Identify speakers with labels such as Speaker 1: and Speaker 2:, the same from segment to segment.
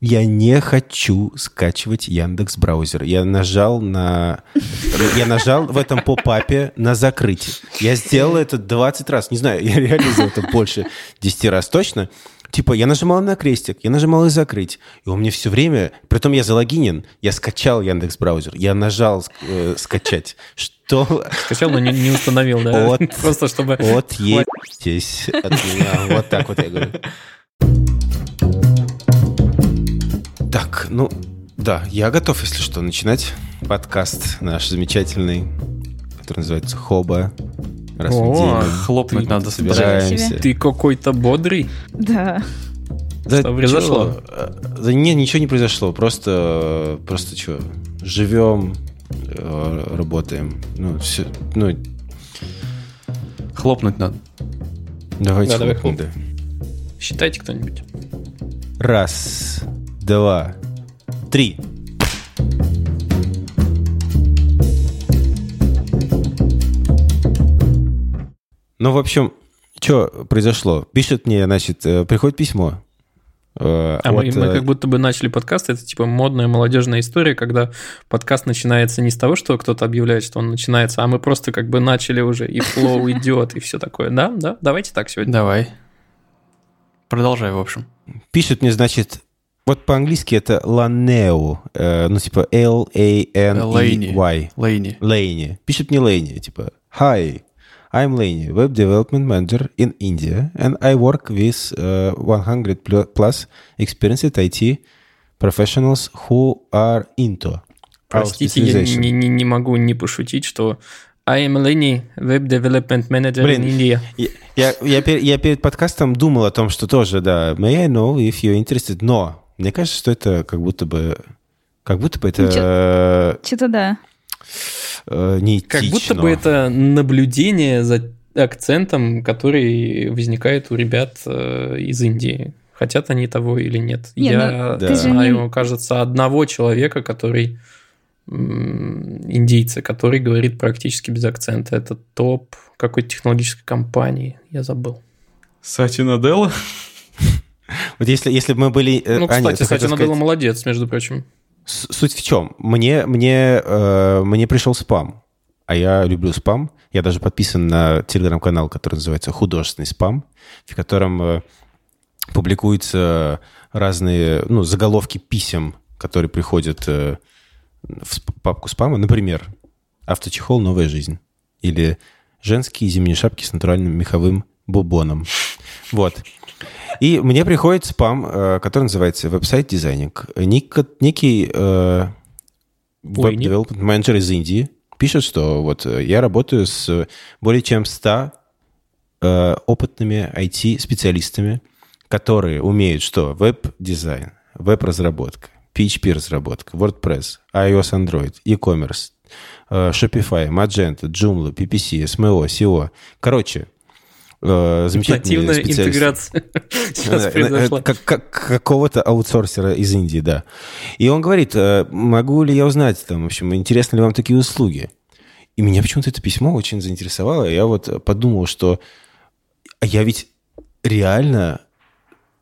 Speaker 1: Я не хочу скачивать Яндекс браузер. Я нажал на... Я нажал в этом поп-апе на закрытие. Я сделал это 20 раз. Не знаю, я реально сделал это больше 10 раз точно. Типа, я нажимал на крестик, я нажимал и закрыть. И он мне все время... Притом я залогинен, я скачал Яндекс браузер. Я нажал э, скачать. Что...
Speaker 2: Скачал, но не, не установил, да?
Speaker 1: Вот,
Speaker 2: Просто чтобы...
Speaker 1: вот едьтесь от меня. Вот так вот я говорю. Так, ну, да, я готов, если что, начинать подкаст наш замечательный, который называется «Хоба». Раз в
Speaker 2: О,
Speaker 1: неделю.
Speaker 2: хлопнуть
Speaker 1: Ты-
Speaker 2: надо.
Speaker 1: собираемся.
Speaker 2: Ты какой-то бодрый.
Speaker 3: Да.
Speaker 1: Да
Speaker 2: Что произошло?
Speaker 1: чё, Да нет, ничего не произошло. Просто, просто что, живем, э, работаем. Ну, все, ну,
Speaker 2: Хлопнуть надо.
Speaker 1: давайте
Speaker 2: Да, давай
Speaker 1: хлопнем,
Speaker 2: хлоп. Считайте кто-нибудь.
Speaker 1: да. Раз, два, три. Ну, в общем, что произошло? Пишет мне, значит, э, приходит письмо. э,
Speaker 2: А мы,
Speaker 1: от,
Speaker 2: мы
Speaker 1: э,
Speaker 2: как будто бы начали подкаст. Это типа модная молодежная история, когда подкаст начинается не с того, что кто-то объявляет, что он начинается, а мы просто как бы начали уже, и флоу идет, и все такое. Да, да, давайте так сегодня.
Speaker 4: Давай. Продолжай, в общем.
Speaker 1: Пишет мне, значит, вот по-английски это Laneo, э, ну, типа L-A-N-E-Y.
Speaker 4: Лейни.
Speaker 1: Лейни. Пишет мне Лейни, типа, Hi, I'm Laney, Web Development Manager in India, and I work with uh, 100 pl- plus experienced IT professionals who are into
Speaker 2: Простите, я
Speaker 1: specialization».
Speaker 2: не, не, не могу не пошутить, что I am Lenny, Web Development Manager
Speaker 1: Блин,
Speaker 2: in India.
Speaker 1: Я, я, я я перед подкастом думал о том, что тоже, да, may I know if you're interested, но мне кажется, что это как будто бы, как будто бы это
Speaker 3: Ну, чё-
Speaker 1: э,
Speaker 3: Что-то да.
Speaker 1: э, неэтично.
Speaker 2: Как будто бы это наблюдение за акцентом, который возникает у ребят э, из Индии. Хотят они того или нет.
Speaker 3: Не,
Speaker 2: Я
Speaker 1: ну,
Speaker 3: же
Speaker 2: знаю,
Speaker 3: не-
Speaker 2: кажется, одного человека, который индийца, который говорит практически без акцента. Это топ какой-то технологической компании. Я забыл.
Speaker 4: Сати Наделла?
Speaker 1: Вот если, если бы мы были... э,
Speaker 2: Ну,
Speaker 1: а, нет,
Speaker 2: кстати, кстати, Наделла
Speaker 1: сказать-
Speaker 2: молодец, между прочим.
Speaker 1: С- Суть в чем? Мне, мне, э, мне пришел спам, а я люблю спам. Я даже подписан на телеграм-канал, который называется «Художественный спам», в котором э, публикуются разные ну, заголовки писем, которые приходят э, в папку спама. Например, «Авточехол. Новая жизнь» или «Женские зимние шапки с натуральным меховым бубоном». Вот. И мне приходит спам, э, который называется website designing. Ник- некий э,
Speaker 2: web
Speaker 1: development manager из Индии пишет, что вот э, я работаю с более чем 100 э, опытными IT-специалистами, которые умеют что? Веб-дизайн, веб-разработка, PHP-разработка, WordPress, iOS, Android, e-commerce, Shopify, Magento, Joomla, PPC, SMO, SEO. Короче, э, замечательные
Speaker 2: Нативная интеграция сейчас
Speaker 1: Э, э,
Speaker 2: произошла.
Speaker 1: как- как- какого-то аутсорсера из Индии, да. И он говорит, э, могу ли я узнать, там, в общем, интересны ли вам такие услуги? И меня почему-то это письмо очень заинтересовало. Я вот подумал, что я ведь реально,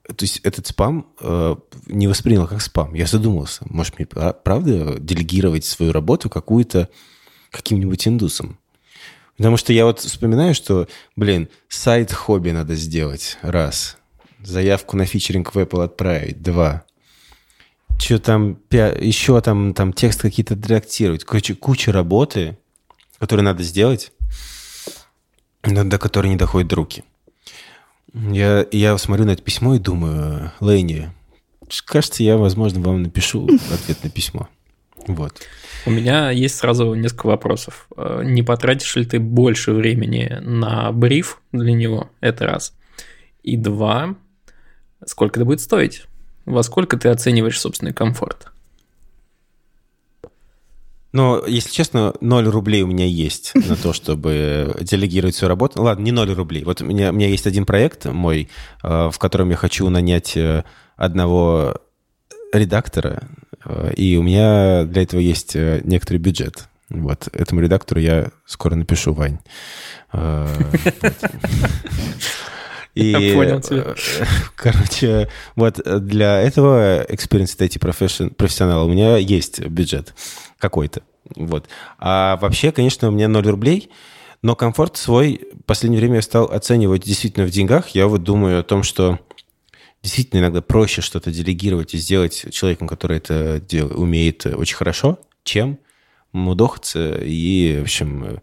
Speaker 1: то есть этот спам э, не воспринял как спам. Я задумался, может мне пра- правда делегировать свою работу какую-то каким-нибудь индусом? Потому что я вот вспоминаю, что, блин, сайт хобби надо сделать, раз. Заявку на фичеринг в Apple отправить, два. Что там, еще там, там текст какие-то редактировать. Короче, куча работы, которую надо сделать, но до которой не доходят руки. Я, я смотрю на это письмо и думаю, Лейни, кажется, я, возможно, вам напишу ответ на письмо. Вот.
Speaker 2: У меня есть сразу несколько вопросов. Э, Не потратишь ли ты больше времени на бриф для него? Это раз. И два. Сколько это будет стоить? Во сколько ты оцениваешь собственный комфорт?
Speaker 1: Но, если честно, 0 рублей у меня есть на то, чтобы делегировать свою работу. Ладно, не 0 рублей. Вот у меня, у меня есть один проект мой, э, в котором я хочу нанять э, одного редактора, и у меня для этого есть э, некоторый бюджет. Вот, этому редактору я скоро напишу, Вань. Э. И,
Speaker 2: Я понял тебя.
Speaker 1: э, Короче, вот для этого experience IT profession- профессионала у меня есть бюджет какой-то. Вот. А вообще, конечно, у меня 0 рублей, но комфорт свой в последнее время я стал оценивать действительно в деньгах. Я вот думаю о том, что действительно иногда проще что-то делегировать и сделать человеком, который это дел- умеет очень хорошо, чем мудохаться и, в общем,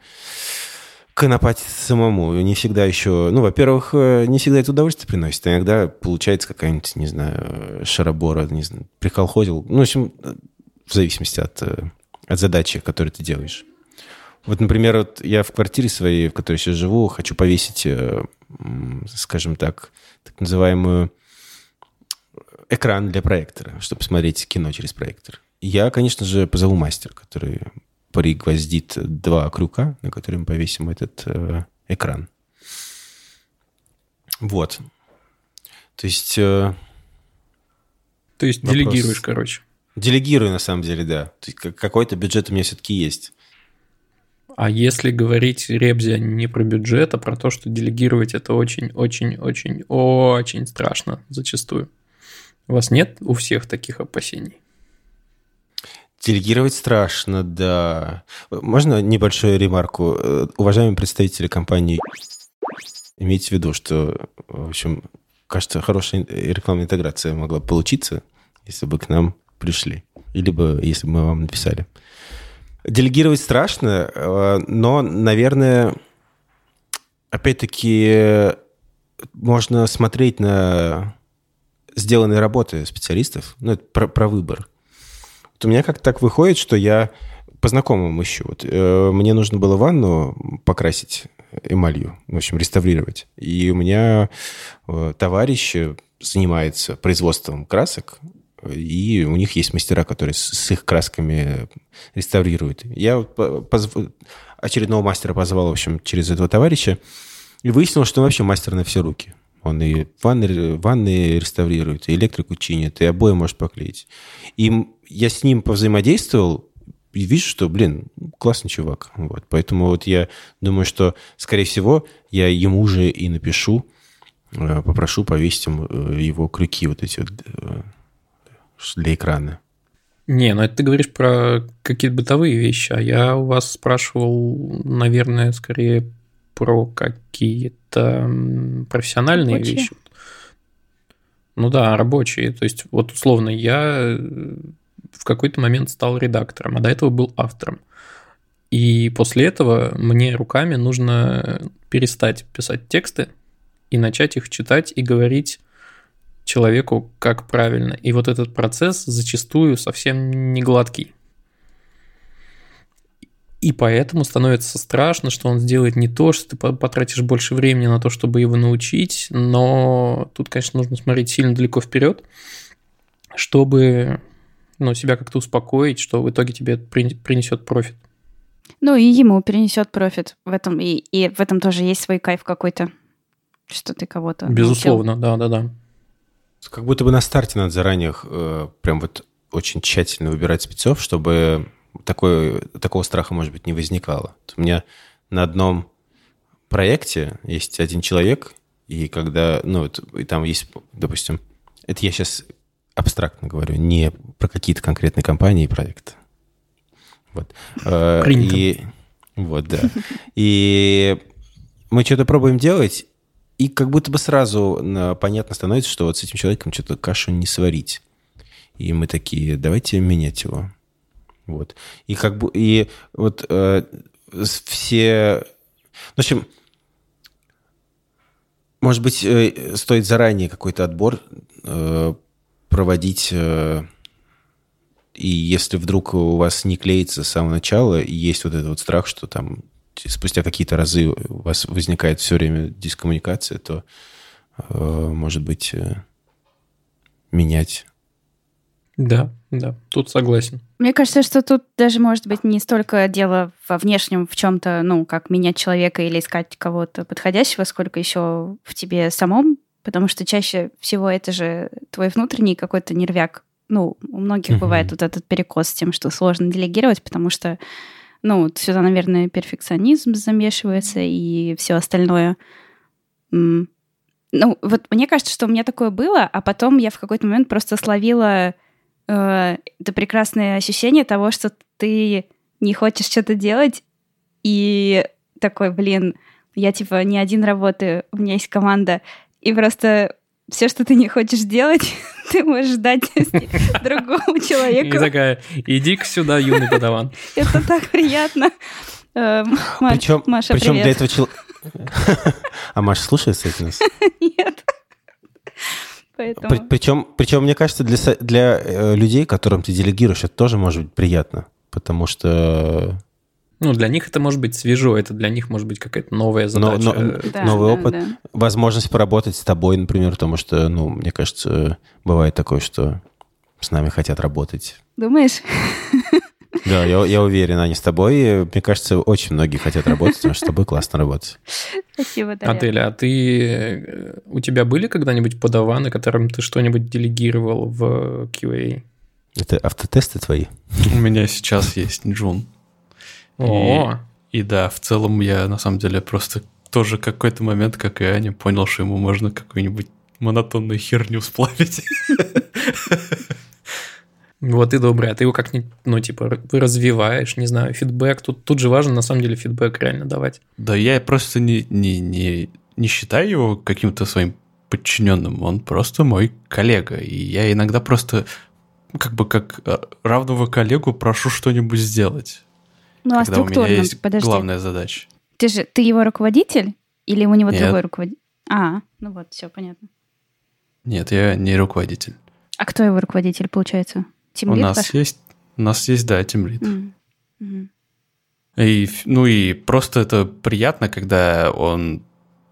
Speaker 1: конопатить самому. Не всегда еще... Ну, во-первых, э, не всегда это удовольствие приносит. а Иногда получается какая-нибудь, не знаю, шарабора, не знаю, приколхозил. Ну, в общем, э, в зависимости от, э, от задачи, которую ты делаешь. Вот, например, вот я в квартире своей, в которой сейчас живу, хочу повесить, скажем так, так называемую экран для проектора, чтобы смотреть кино через проектор. Я, конечно же, позову мастера, который пригвоздит два крюка, на которые мы повесим этот э, экран. Вот. То есть э,
Speaker 2: То есть
Speaker 1: Вопрос.
Speaker 2: делегируешь, короче.
Speaker 1: делегирую на самом деле, да. Какой-то бюджет у меня все-таки есть.
Speaker 2: А если говорить Ребзя не про бюджет, а про то, что делегировать это очень-очень-очень-очень страшно зачастую. У вас нет у всех таких опасений?
Speaker 1: Делегировать страшно, да. Можно небольшую ремарку? Э, Уважаемые представители компании, имейте в виду, что, в общем, кажется, хорошая рекламная интеграция могла получиться, если бы к нам пришли. Или бы, если бы мы вам написали. Делегировать страшно, э, но, наверное, опять-таки можно смотреть на сделанные работы специалистов. Ну, это про, про выбор. Вот у меня как-то так выходит, что я по знакомым ищу. Вот, э, мне нужно было ванну покрасить эмалью, в общем, реставрировать. И у меня э, товарищ занимается производством красок, и у них есть мастера, которые с, с их красками реставрируют. Я позв- очередного мастера позвал, в общем, через этого товарища, и выяснилось, что он вообще мастер на все руки. Он и ванны, ванны реставрирует, и электрику чинит, и обои может поклеить. И я с ним повзаимодействовал, и вижу, что, блин, классный чувак. Вот. Поэтому вот я думаю, что, скорее всего, я ему же и напишу, э, попрошу повесить э, его крюки вот эти вот э, для экрана.
Speaker 2: Не, ну это ты говоришь про какие-то бытовые вещи, а я у вас спрашивал, наверное, скорее про какие-то профессиональные
Speaker 3: Рабочие?
Speaker 2: вещи. Ну да, рабочие. То есть, вот условно, я э, в какой-то момент стал редактором, а до этого был автором. И после этого мне руками нужно перестать писать тексты и начать их читать и говорить человеку, как правильно. И вот этот процесс зачастую совсем не гладкий. И поэтому становится страшно, что он сделает не то, что ты по- потратишь больше времени на то, чтобы его научить, но тут, конечно, нужно смотреть сильно далеко вперед, чтобы ну, себя как-то успокоить, что в итоге тебе принесет профит.
Speaker 3: Ну, и ему перенесет профит в этом, и, и в этом тоже есть свой кайф какой-то, что ты кого-то.
Speaker 2: Безусловно, да-да-да.
Speaker 1: Как будто бы на старте надо заранее э, прям вот очень тщательно выбирать спецов, чтобы такой, такого страха, может быть, не возникало. У меня на одном проекте есть один человек, и когда, ну, и там есть, допустим, это я сейчас абстрактно говорю, не про какие-то конкретные компании и проекты. Вот. Э,
Speaker 2: Принято.
Speaker 1: И, вот, да. И мы что-то пробуем делать, и как будто бы сразу э, понятно становится, что вот с этим человеком что-то кашу не сварить. И мы такие, давайте менять его. Вот. И как бы, и вот э, все... В общем, может быть, э, стоит заранее какой-то отбор э, проводить, э, и если вдруг у вас не клеится с самого начала, и есть вот этот вот страх, что там спустя какие-то разы у вас возникает все время дискоммуникация, то, э, может быть, э, менять.
Speaker 2: Да, да, тут согласен.
Speaker 3: Мне кажется, что тут даже может быть не столько дело во внешнем в чем-то, ну, как менять человека или искать кого-то подходящего, сколько еще в тебе самом, потому что чаще всего это же твой внутренний какой-то нервяк. Ну, у многих бывает вот этот перекос с тем, что сложно делегировать, потому что, ну, сюда, наверное, перфекционизм замешивается и все остальное. Ну, вот мне кажется, что у меня такое было, а потом я в какой-то момент просто словила э, это прекрасное ощущение того, что ты не хочешь что-то делать, и такой, блин, я типа не один работаю, у меня есть команда, и просто все, что ты не хочешь делать, ты можешь дать другому человеку.
Speaker 2: И такая, иди-ка сюда, юный подаван.
Speaker 3: Это так приятно. Эм,
Speaker 1: Причем,
Speaker 3: Маша,
Speaker 1: причем для этого человека... А Маша слушает, кстати, нас?
Speaker 3: Нет. Поэтому...
Speaker 1: Причем, причем, мне кажется, для, для э, людей, которым ты делегируешь, это тоже может быть приятно. Потому что
Speaker 2: Ну, для них это может быть свежо, это для них может быть какая-то новая
Speaker 1: Но-
Speaker 2: задача.
Speaker 1: но-
Speaker 2: Э,
Speaker 3: Да,
Speaker 1: новый
Speaker 3: да,
Speaker 1: опыт.
Speaker 3: да.
Speaker 1: возможность поработать с тобой, например, потому что, ну, мне кажется, бывает такое, что с нами хотят работать.
Speaker 3: Думаешь?
Speaker 1: Да, я, я уверен, они с тобой. Мне кажется, очень многие хотят работать, потому что с тобой классно работать.
Speaker 3: Спасибо, Дарья.
Speaker 2: Отель, а ты... э, У тебя были когда-нибудь подаваны, которым ты что-нибудь делегировал в QA?
Speaker 1: Это автотесты твои?
Speaker 4: У меня сейчас есть Джун.
Speaker 2: О,
Speaker 4: И да, в целом я на самом деле просто тоже какой-то момент, как и Аня, понял, что ему можно какую-нибудь монотонную херню сплавить.
Speaker 2: вот и добрый. А ты его как-нибудь, ну, типа, развиваешь, не знаю, фидбэк. Тут, тут же важно, на самом деле, фидбэк реально давать.
Speaker 4: Да я просто не, не, не, не считаю его каким-то своим подчиненным. Он просто мой коллега. И я иногда просто как бы как э, равного коллегу прошу что-нибудь сделать.
Speaker 3: Ну, а
Speaker 4: когда у меня
Speaker 3: структурно,
Speaker 4: есть
Speaker 3: подожди.
Speaker 4: главная задача.
Speaker 3: Ты же, ты его руководитель? Или у него
Speaker 4: Нет.
Speaker 3: другой руководитель? А, ну вот, все понятно.
Speaker 4: Нет, я не руководитель.
Speaker 3: А кто его руководитель, получается? Тим
Speaker 4: у нас
Speaker 3: ваш?
Speaker 4: есть, у нас есть, да, тимлит.
Speaker 3: М, мгм.
Speaker 4: И, ну и просто это приятно, когда он,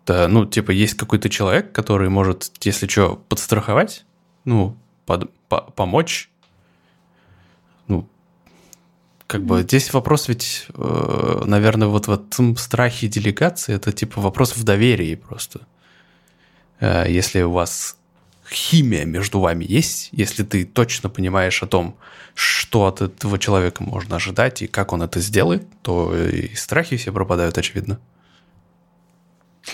Speaker 4: да, ну, типа, есть какой-то человек, который может, если что, подстраховать, ну, под- по- помочь. Ну, как бы здесь вопрос ведь, э, наверное, вот в этом страхе делегации, это типа вопрос в доверии просто. Э, Если у вас химия между вами есть, если ты точно понимаешь о том, что от этого человека можно ожидать и как он это сделает, то и страхи все пропадают, очевидно.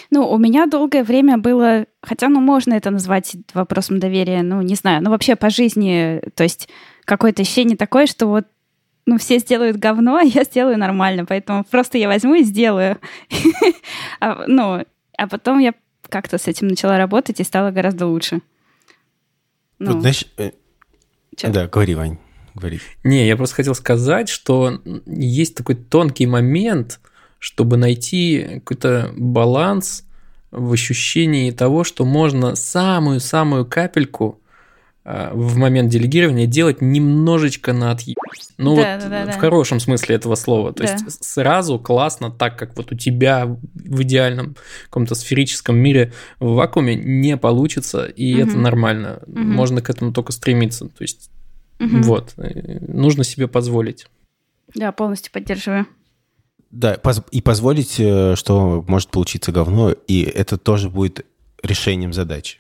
Speaker 3: Ну, у меня долгое время было, хотя, ну, можно это назвать вопросом доверия, ну, не знаю, ну, вообще по жизни, то есть какое-то ощущение такое, что вот, ну, все сделают говно, а я сделаю нормально, поэтому просто я возьму и сделаю. А, Ну, а потом я как-то с этим начала работать и стало гораздо лучше.
Speaker 1: Вот,
Speaker 3: Ну,
Speaker 1: знаешь, э, да, говори, Вань, говори.
Speaker 2: Не, я просто хотел сказать, что есть такой тонкий момент, чтобы найти какой-то баланс в ощущении того, что можно самую-самую капельку в момент делегирования делать немножечко на отъеб. Ну
Speaker 3: Да,
Speaker 2: вот
Speaker 3: да, да,
Speaker 2: в
Speaker 3: да.
Speaker 2: хорошем смысле этого слова. То
Speaker 3: Да.
Speaker 2: есть сразу классно, так как вот у тебя в идеальном каком-то сферическом мире в вакууме не получится, и
Speaker 3: Мгм.
Speaker 2: это нормально.
Speaker 3: Мгм.
Speaker 2: Можно к этому только стремиться. То есть
Speaker 3: Мгм.
Speaker 2: вот, э, нужно себе позволить.
Speaker 3: Да, полностью поддерживаю.
Speaker 1: Да, и позволить, э, что может получиться говно, и это тоже будет решением задачи.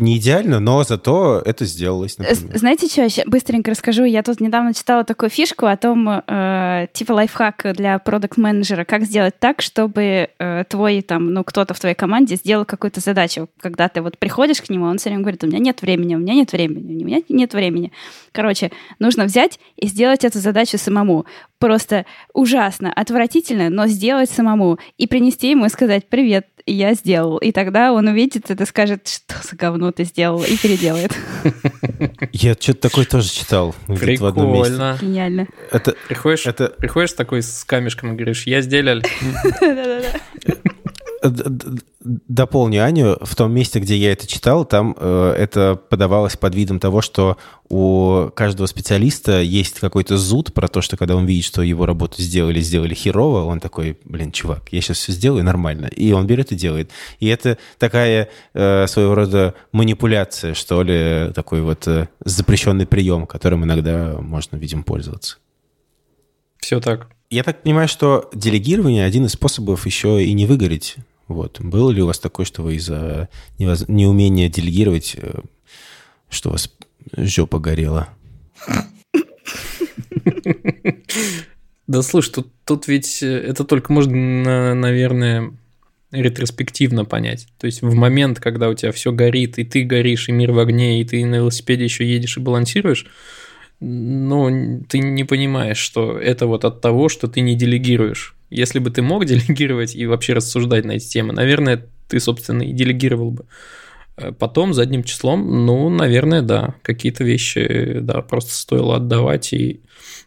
Speaker 1: Не идеально, но зато это сделалось,
Speaker 3: С-
Speaker 1: например.
Speaker 3: Знаете, что я быстренько расскажу? Я тут недавно читала такую фишку о том, э, типа лайфхак для продукт-менеджера, как сделать так, чтобы э, твой там, ну, кто-то в твоей команде сделал какую-то задачу. Когда ты вот приходишь к нему, он все время говорит, у меня нет времени, у меня нет времени, у меня нет времени. Короче, нужно взять и сделать эту задачу самому. Просто ужасно, отвратительно, но сделать самому. И принести ему и сказать, привет, я сделал. И тогда он увидит это и скажет, что за говно ты сделал, и переделает.
Speaker 1: Я что-то такое тоже читал. где-то в одном месте.
Speaker 2: Прикольно.
Speaker 3: Гениально.
Speaker 1: Это,
Speaker 2: Приходишь,
Speaker 1: это
Speaker 2: приходишь такой с камешком и говоришь, я сделал.
Speaker 1: Дополню Аню. В том месте, где я это читал, там э, это подавалось под видом того, что у каждого специалиста есть какой-то зуд про то, что когда он видит, что его работу сделали, сделали херово, он такой, блин, чувак, я сейчас все сделаю нормально. И он берет и делает. И это такая э, своего рода манипуляция, что ли, такой вот э, запрещенный прием, которым иногда можно, видимо, пользоваться.
Speaker 2: Все так.
Speaker 1: Я так понимаю, что делегирование один из способов еще и не выгореть. Вот. Было ли у вас такое, что вы из-за невоз- неумения делегировать, э, что у вас жопа горела?
Speaker 2: Да слушай, тут, тут ведь э, это только можно, на- наверное, ретроспективно понять. То есть в момент, когда у тебя все горит, и ты горишь, и мир в огне, и ты на велосипеде еще едешь и балансируешь, ну, ты не понимаешь, что это вот от того, что ты не делегируешь. Если бы ты мог делегировать и вообще рассуждать на эти темы, наверное, ты, собственно, и делегировал бы. Э, потом, задним числом, ну, наверное, да, какие-то вещи, да, просто стоило отдавать и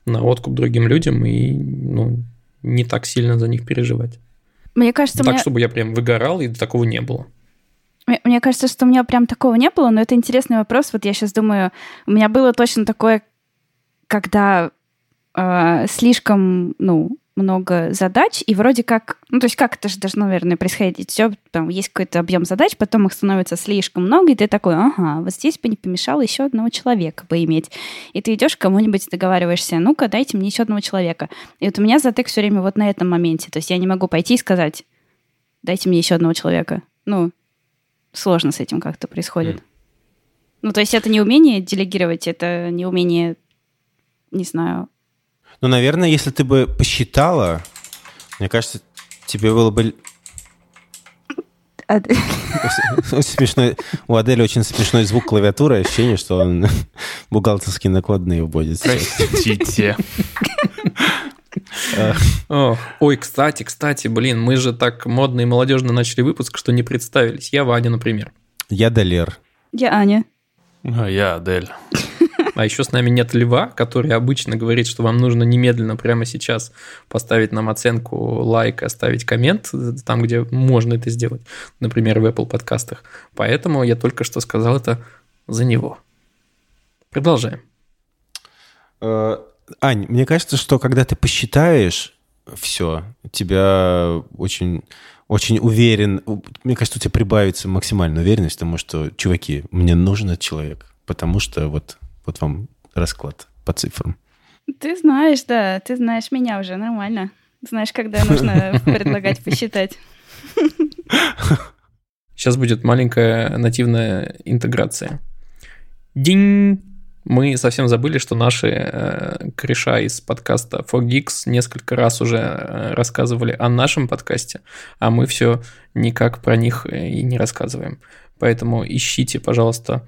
Speaker 2: на откуп другим людям, и, ну, не так сильно за них переживать.
Speaker 3: Мне кажется,
Speaker 2: так,
Speaker 3: мне...
Speaker 2: чтобы я прям выгорал, и такого не было.
Speaker 3: Мне, мне кажется, что у меня прям такого не было, но это интересный вопрос. Вот я сейчас думаю, у меня было точно такое, когда э, слишком, ну, много задач, и вроде как, ну, то есть как это же должно, наверное, происходить? Все, там есть какой-то объем задач, потом их становится слишком много, и ты такой, ага, вот здесь бы не помешало еще одного человека бы иметь. И ты идешь к кому-нибудь, договариваешься, ну-ка, дайте мне еще одного человека. И вот у меня затык все время вот на этом моменте. То есть я не могу пойти и сказать, дайте мне еще одного человека. Ну, сложно с этим как-то происходит. Mm. Ну, то есть это не умение делегировать, это не умение, не знаю,
Speaker 1: ну, наверное, если ты бы посчитала, мне кажется, тебе было бы... Смешной. У Адели очень смешной звук клавиатуры, ощущение, что он бухгалтерские накладные вводит.
Speaker 4: Простите.
Speaker 2: Ой, кстати, кстати, блин, мы же так модно и молодежно начали выпуск, что не представились. Я Ваня, например.
Speaker 1: Я Далер.
Speaker 3: Я Аня.
Speaker 4: А я Адель.
Speaker 2: А еще с нами нет Льва, который обычно говорит, что вам нужно немедленно прямо сейчас поставить нам оценку, лайк, оставить коммент там, где можно это сделать, например, в Apple подкастах. Поэтому я только что сказал это за него. Продолжаем.
Speaker 1: Э, Ань, мне кажется, что когда ты посчитаешь все, тебя очень очень уверен, мне кажется, у тебя прибавится максимальная уверенность, потому что, чуваки, мне нужен этот человек, потому что вот вот вам расклад по цифрам.
Speaker 3: Ты знаешь, да, ты знаешь меня уже нормально. Знаешь, когда нужно предлагать посчитать.
Speaker 2: Сейчас будет маленькая нативная интеграция. Динь! Мы совсем забыли, что наши э, кореша из подкаста Fogix несколько раз уже э, рассказывали о нашем подкасте, а мы все никак про них э, и не рассказываем. Поэтому ищите, пожалуйста,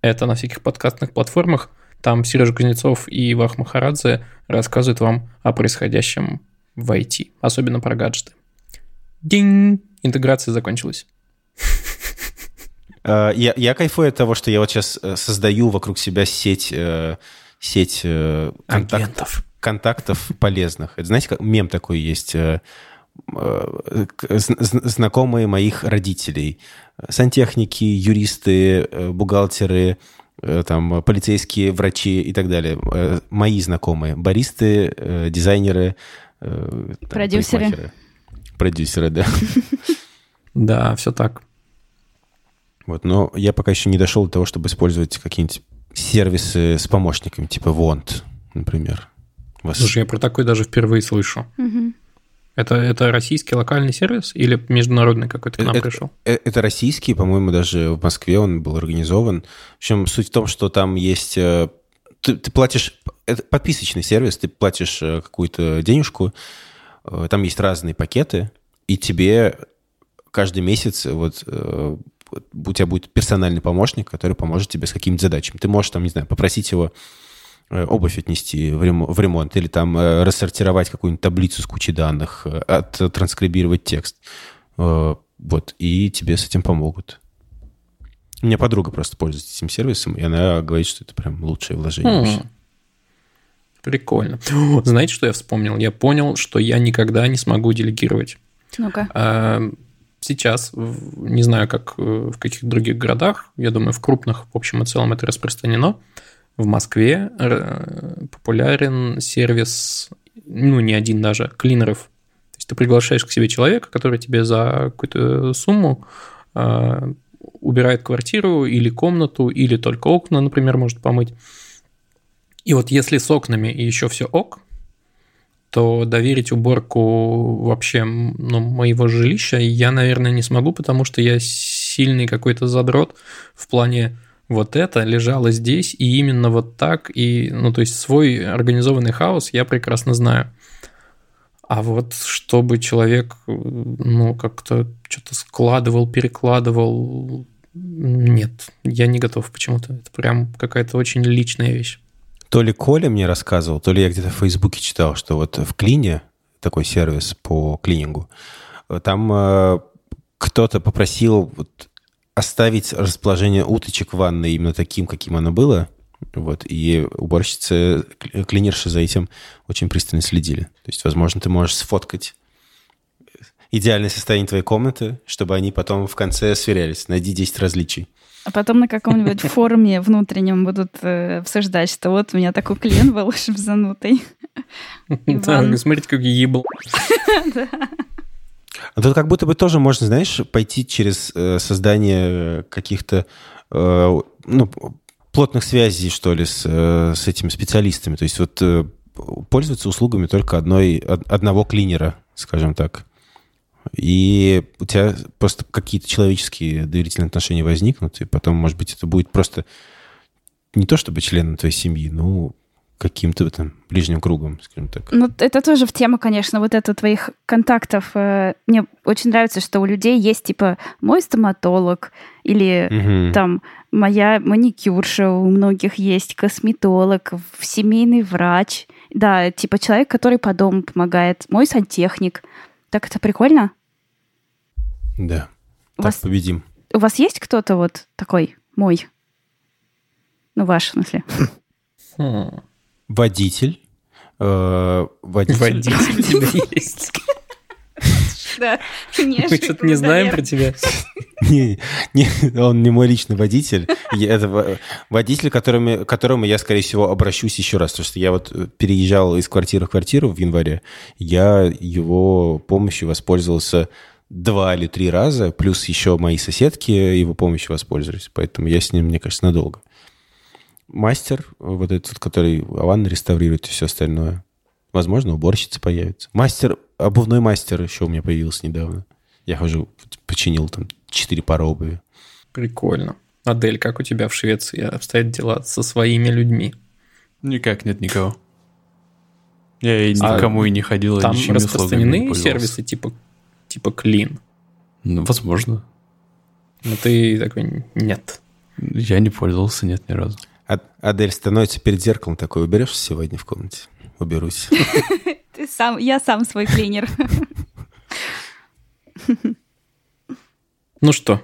Speaker 2: это на всяких подкастных платформах. Там Сережа Кузнецов и Вах Махарадзе рассказывают вам о происходящем в IT, особенно про гаджеты. Динь! Интеграция закончилась.
Speaker 1: А, я, я кайфую от того, что я вот сейчас э, создаю вокруг себя сеть, э, сеть э, контактов, контактов полезных. Это знаете, как мем такой есть знакомые моих родителей сантехники, юристы, э, бухгалтеры, э, там, полицейские, врачи и так далее. Э, мои знакомые. Баристы, дизайнеры.
Speaker 3: Там, Продюсеры.
Speaker 1: Продюсеры, да.
Speaker 2: Да, все так.
Speaker 1: Вот, но я пока еще не дошел до того, чтобы использовать какие-нибудь сервисы с помощниками, типа Want, например.
Speaker 2: Слушай, я про такой даже впервые слышу. Угу. Это, это российский локальный сервис или международный какой-то к нам
Speaker 1: это,
Speaker 2: пришел?
Speaker 1: Это, это российский, по-моему, даже в Москве он был организован. В общем, суть в том, что там есть... Э, ты, ты платишь... Это подписочный сервис, ты платишь э, какую-то денежку, э, там есть разные пакеты, и тебе каждый месяц вот у тебя будет персональный помощник, который поможет тебе с какими-то задачами. Ты можешь там, не знаю, попросить его Э, обувь отнести в ремонт, или там э, рассортировать какую-нибудь таблицу с кучей данных, э, оттранскрибировать текст. Вот, и тебе с этим помогут. У меня подруга просто пользуется этим сервисом, и она говорит, что это прям лучшее вложение mm. вообще.
Speaker 2: Прикольно. Знаете, что я вспомнил? Я понял, что я никогда не смогу делегировать.
Speaker 3: Ну-ка.
Speaker 2: А, сейчас, не знаю, как в каких других городах, я думаю, в крупных, в общем и целом, это распространено в Москве э, популярен сервис, ну, не один даже, клинеров. То есть ты приглашаешь к себе человека, который тебе за какую-то сумму э, убирает квартиру или комнату, или только окна, например, может помыть. И вот если с окнами и еще все ок, то доверить уборку вообще ну, моего жилища я, наверное, не смогу, потому что я сильный какой-то задрот в плане вот это лежало здесь, и именно вот так, и, ну, то есть свой организованный хаос я прекрасно знаю. А вот чтобы человек, ну, как-то что-то складывал, перекладывал, нет, я не готов почему-то. Это прям какая-то очень личная вещь.
Speaker 1: То ли Коля мне рассказывал, то ли я где-то в Фейсбуке читал, что вот в Клине, такой сервис по клинингу, там э, кто-то попросил вот оставить расположение уточек в ванной именно таким, каким оно было. Вот, и уборщицы, клинерши за этим очень пристально следили. То есть, возможно, ты можешь сфоткать идеальное состояние твоей комнаты, чтобы они потом в конце сверялись. Найди 10 различий.
Speaker 3: А потом на каком-нибудь форуме внутреннем будут э, обсуждать, что вот у меня такой клиент был занутый.
Speaker 2: Да, смотрите, как ебл.
Speaker 1: А тут как будто бы тоже можно, знаешь, пойти через э, создание каких-то э, ну, плотных связей, что ли, с, э, с этими специалистами. То есть вот э, пользоваться услугами только одной, одного клинера, скажем так. И у тебя просто какие-то человеческие доверительные отношения возникнут, и потом, может быть, это будет просто не то чтобы членом твоей семьи, но каким-то там ближним кругом, скажем так.
Speaker 3: Ну, это тоже в тему, конечно, вот это твоих контактов. Э, мне очень нравится, что у людей есть, типа, мой стоматолог или угу. там моя маникюрша, у многих есть косметолог, семейный врач. Да, типа человек, который по дому помогает, мой сантехник. Так это прикольно?
Speaker 1: Да. У так вас, победим.
Speaker 3: У вас есть кто-то вот такой мой? Ну, ваш, в смысле.
Speaker 1: Хм. Водитель. Э, водитель.
Speaker 2: Водитель у тебя есть. Да, Мы что-то не знаем про тебя.
Speaker 1: Не, не, он не мой личный водитель. Это водитель, которому, которому я, скорее всего, обращусь еще раз. Потому что я вот переезжал из квартиры в квартиру в январе. Я его помощью воспользовался два или три раза, плюс еще мои соседки его помощью воспользовались. Поэтому я с ним, мне кажется, надолго мастер, вот этот, который ванны реставрирует и все остальное. Возможно, уборщица появится. Мастер, обувной мастер еще у меня появился недавно. Я хожу, починил там четыре пары обуви.
Speaker 2: Прикольно. Адель, как у тебя в Швеции обстоят дела со своими людьми?
Speaker 4: Никак нет никого. Я и а никому а и не ходил.
Speaker 2: Там распространены сервисы типа, типа Clean?
Speaker 4: Ну, возможно.
Speaker 2: Но ты такой, нет.
Speaker 4: Я не пользовался, нет, ни разу.
Speaker 1: Адель становится перед зеркалом такой, уберешься сегодня в комнате? Уберусь.
Speaker 3: Ты сам, я сам свой клинер.
Speaker 2: Ну что?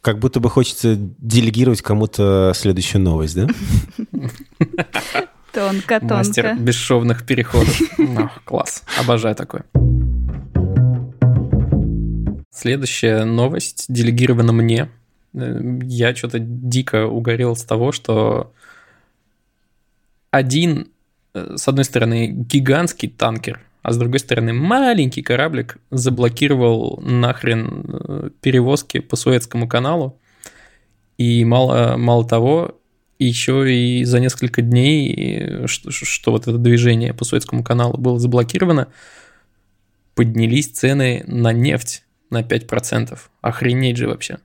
Speaker 1: Как будто бы хочется делегировать кому-то следующую новость, да?
Speaker 3: Тонко, тонко.
Speaker 2: Мастер бесшовных переходов. Класс. Обожаю такое. Следующая новость делегирована мне. Э, я что-то дико угорел с того, что один, э, с одной стороны, гигантский танкер, а с другой стороны, маленький кораблик заблокировал нахрен э, перевозки по Суэцкому каналу. И мало, мало того, еще и за несколько дней, что, что вот это движение по Суэцкому каналу было заблокировано, поднялись цены на нефть на 5%. Охренеть же вообще.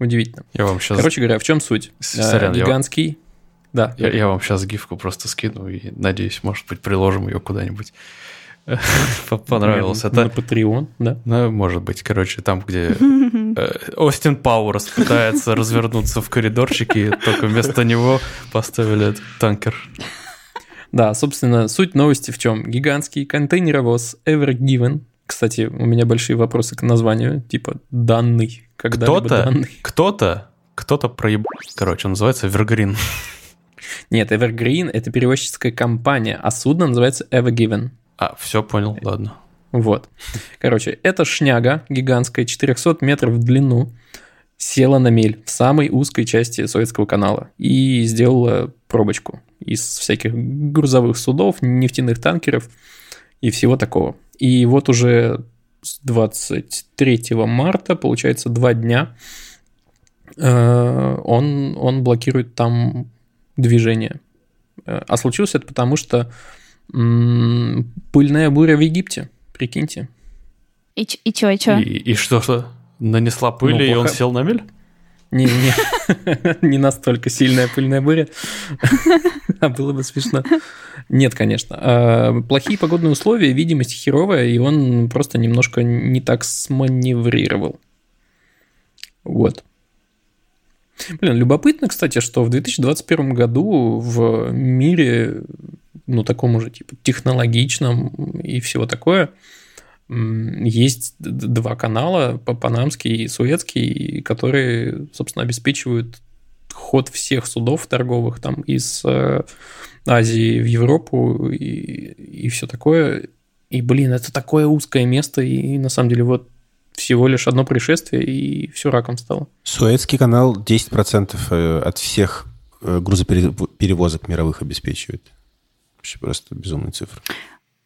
Speaker 2: Удивительно.
Speaker 4: Я вам сейчас...
Speaker 2: Короче говоря, в чем суть? Сорян, Гигантский да.
Speaker 4: Я, я вам сейчас гифку просто скину и надеюсь, может быть, приложим ее куда-нибудь. Понравилось это.
Speaker 2: На Patreon, да?
Speaker 4: Ну, может быть. Короче, там, где э, Остин Пауэрс пытается развернуться в коридорчике, только вместо него поставили этот танкер.
Speaker 2: Да, собственно, суть новости в чем? Гигантский контейнеровоз Ever Given. Кстати, у меня большие вопросы к названию, типа данный.
Speaker 4: Кто-то, кто-то, кто-то проебал. Короче, он называется Evergreen.
Speaker 2: Нет, Evergreen — это перевозческая компания, а судно называется Evergiven.
Speaker 4: А, все понял, ладно.
Speaker 2: Вот. Короче, эта шняга гигантская, 400 метров в длину, села на мель в самой узкой части Советского канала и сделала пробочку из всяких грузовых судов, нефтяных танкеров и всего такого. И вот уже с 23 марта, получается, два дня, э, он, он блокирует там движение. Э, а случилось это потому, что м- пыльная буря в Египте, прикиньте.
Speaker 3: И, и чё, и чё?
Speaker 4: И, и что, что? Нанесла пыль, ну, и он сел на мель?
Speaker 2: Не, не, не настолько сильная пыльная буря. А было бы смешно. Нет, конечно. А, плохие погодные условия, видимость херовая, и он просто немножко не так сманеврировал. Вот. Блин, любопытно, кстати, что в 2021 году в мире, ну, таком уже, типа, технологичном и всего такое, есть два канала, панамский и суэцкий, которые, собственно, обеспечивают ход всех судов торговых там из э, Азии в Европу и, и все такое. И, блин, это такое узкое место, и на самом деле вот всего лишь одно происшествие, и все раком стало.
Speaker 1: Суэцкий канал 10% э, от всех э, грузоперевозок мировых обеспечивает. Вообще просто безумная цифра.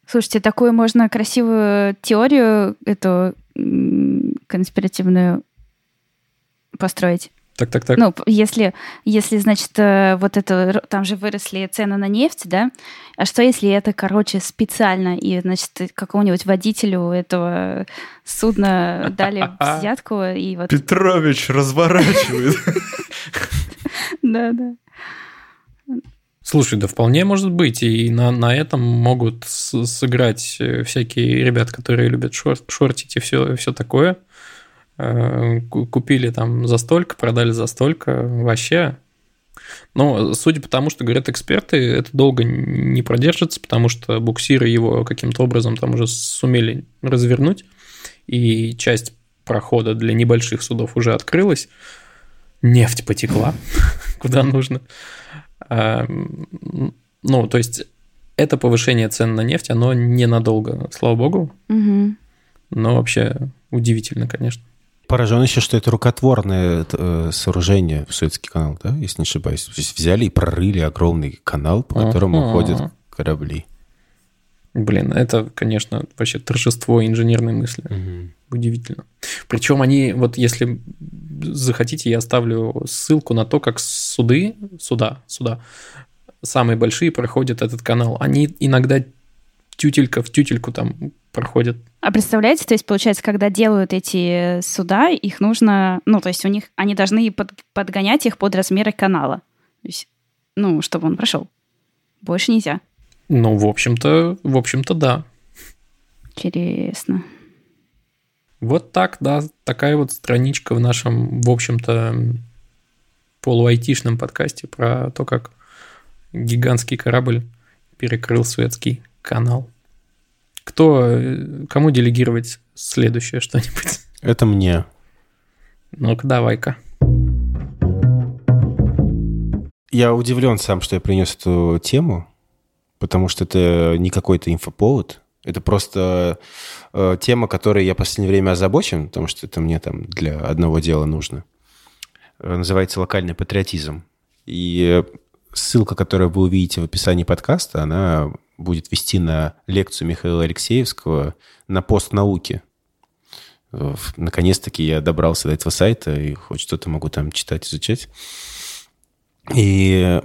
Speaker 3: Слушайте, такую можно красивую теорию, эту конспиративную построить.
Speaker 2: Так, так, так.
Speaker 3: Ну, если, если, значит, э, вот это, там же выросли цены на нефть, да? А что, если это, короче, специально, и, значит, какому-нибудь водителю этого судна дали взятку, и вот...
Speaker 4: Петрович разворачивает.
Speaker 3: Да, да.
Speaker 2: Слушай, да вполне может быть, и на, на этом могут сыграть э, всякие ребята, которые любят шорт, шортить и все, все такое. Э, купили там за столько, продали за столько, вообще. Но судя по тому, что говорят эксперты, это долго не продержится, потому что буксиры его каким-то образом там уже сумели развернуть, и часть прохода для небольших судов уже открылась, нефть потекла куда нужно. Ну, то есть это повышение цен на нефть, оно ненадолго, слава богу. Но вообще удивительно, конечно.
Speaker 1: Поражен еще, что это рукотворное э, сооружение в Суэцкий канал, да, если не ошибаюсь. То есть взяли и прорыли огромный канал, по которому uh-huh. ходят корабли.
Speaker 2: Блин, это, конечно, вообще торжество инженерной мысли.
Speaker 1: Угу.
Speaker 2: Удивительно. Причем они, вот если захотите, я оставлю ссылку на то, как суды, суда, суда, самые большие проходят этот канал. Они иногда тютелька в тютельку там проходят.
Speaker 3: А представляете, то есть, получается, когда делают эти суда, их нужно, ну, то есть у них, они должны под, подгонять их под размеры канала. То есть, ну, чтобы он прошел. Больше нельзя.
Speaker 2: Ну, в общем-то, в общем-то, да.
Speaker 3: Интересно.
Speaker 2: Вот так, да, такая вот страничка в нашем, в общем-то, полуайтишном подкасте про то, как гигантский корабль перекрыл Суэцкий канал. Кто, кому делегировать следующее что-нибудь?
Speaker 1: Это мне.
Speaker 2: Ну-ка, давай-ка.
Speaker 1: Я удивлен сам, что я принес эту тему, потому что это не какой-то инфоповод. Это просто э, тема, которой я в последнее время озабочен, потому что это мне там для одного дела нужно. Э, называется локальный патриотизм. И ссылка, которую вы увидите в описании подкаста, она будет вести на лекцию Михаила Алексеевского на пост науки. Э, наконец-таки я добрался до этого сайта и хоть что-то могу там читать, изучать. И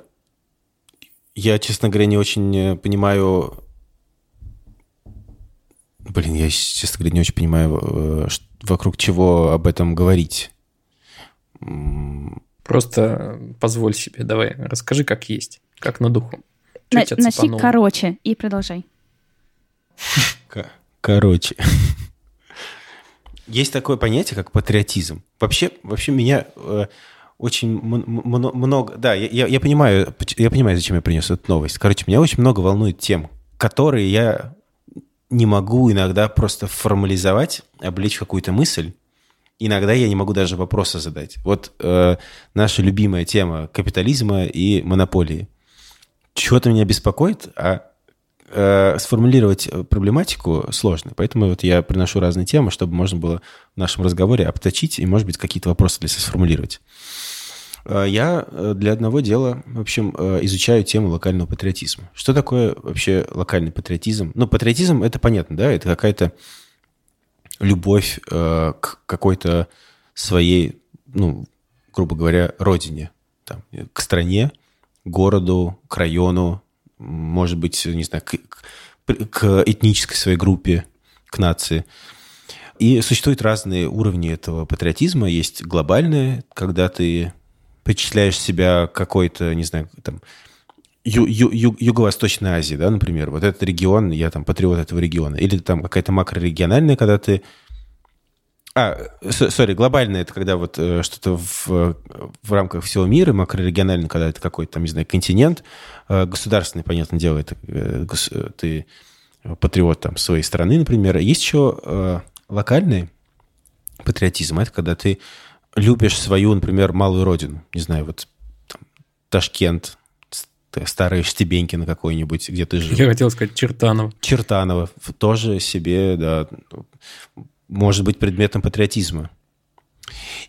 Speaker 1: я, честно говоря, не очень э, понимаю Блин, я, честно говоря, не очень понимаю, э, вокруг чего об этом говорить.
Speaker 2: Просто позволь себе, давай, расскажи, как есть, как на духу.
Speaker 3: На, носи короче и продолжай.
Speaker 1: Короче. Есть такое понятие, как патриотизм. Вообще, вообще меня э, очень много... Да, я, я, понимаю, я понимаю, зачем я принес эту новость. Короче, меня очень много волнует тем, которые я не могу иногда просто формализовать, облечь какую-то мысль. Иногда я не могу даже вопроса задать. Вот э, наша любимая тема капитализма и монополии. Чего-то меня беспокоит, а э, сформулировать проблематику сложно. Поэтому вот я приношу разные темы, чтобы можно было в нашем разговоре обточить и, может быть, какие-то вопросы для себя сформулировать. Э, я э, для одного дела, в общем, э, изучаю тему локального патриотизма. Что такое вообще локальный патриотизм? Ну, патриотизм, это понятно, да, это какая-то любовь к какой-то своей, ну, грубо говоря, родине, там, к стране, городу, к району, может быть, не знаю, к, к этнической своей группе, к нации. И существуют разные уровни этого патриотизма. Есть глобальное, когда ты причисляешь себя какой-то, не знаю, там, ю, ю, ю, Юго-Восточной Азии, да, например. Вот этот регион, я там патриот этого региона. Или там какая-то макрорегиональная, когда ты а, сори, глобально это когда вот э, что-то в, в рамках всего мира, макрорегионально, когда это какой-то там, не знаю, континент, э, государственный, понятное дело, это э, гос, ты патриот там своей страны, например. Есть еще э, локальный патриотизм, это когда ты любишь свою, например, малую родину, не знаю, вот там, Ташкент, старые Штебеньки на какой-нибудь, где ты жил.
Speaker 2: Я хотел сказать Чертаново.
Speaker 1: Чертаново тоже себе, да, может быть предметом патриотизма.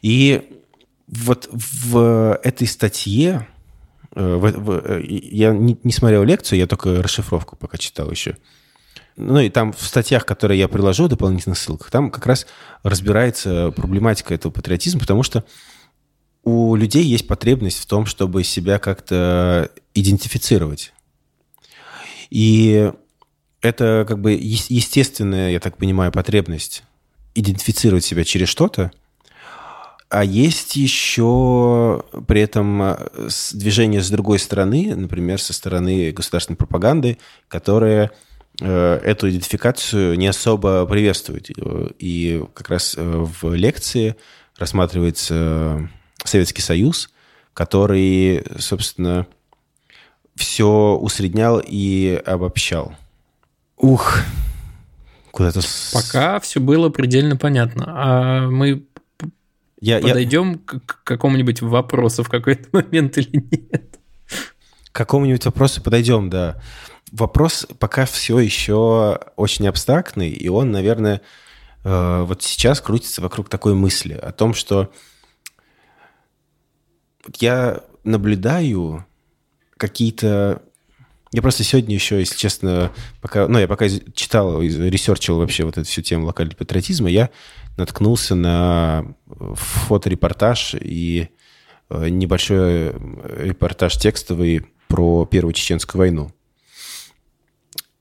Speaker 1: И вот в этой статье, э, в, в, э, я не, не смотрел лекцию, я только расшифровку пока читал еще. Ну и там в статьях, которые я приложу, в дополнительных ссылках, там как раз разбирается проблематика этого патриотизма, потому что у людей есть потребность в том, чтобы себя как-то идентифицировать. И это как бы естественная, я так понимаю, потребность идентифицировать себя через что-то, а есть еще при этом э, движение с другой стороны, например, со стороны государственной пропаганды, которая э, эту идентификацию не особо приветствует. И как раз э, в лекции рассматривается Советский Союз, который, собственно, все усреднял и обобщал. Ух,
Speaker 2: куда-то... Пока все было предельно понятно. А мы я, подойдем я... к какому-нибудь вопросу в какой-то момент или нет?
Speaker 1: К какому-нибудь вопросу подойдем, да. Вопрос пока все еще очень абстрактный, и он, наверное, э, вот сейчас крутится вокруг такой мысли о том, что я наблюдаю какие-то я просто сегодня еще, если честно, пока, ну, я пока читал, ресерчил вообще вот эту всю тему локального патриотизма, я наткнулся на фоторепортаж и э, небольшой репортаж текстовый про Первую Чеченскую войну.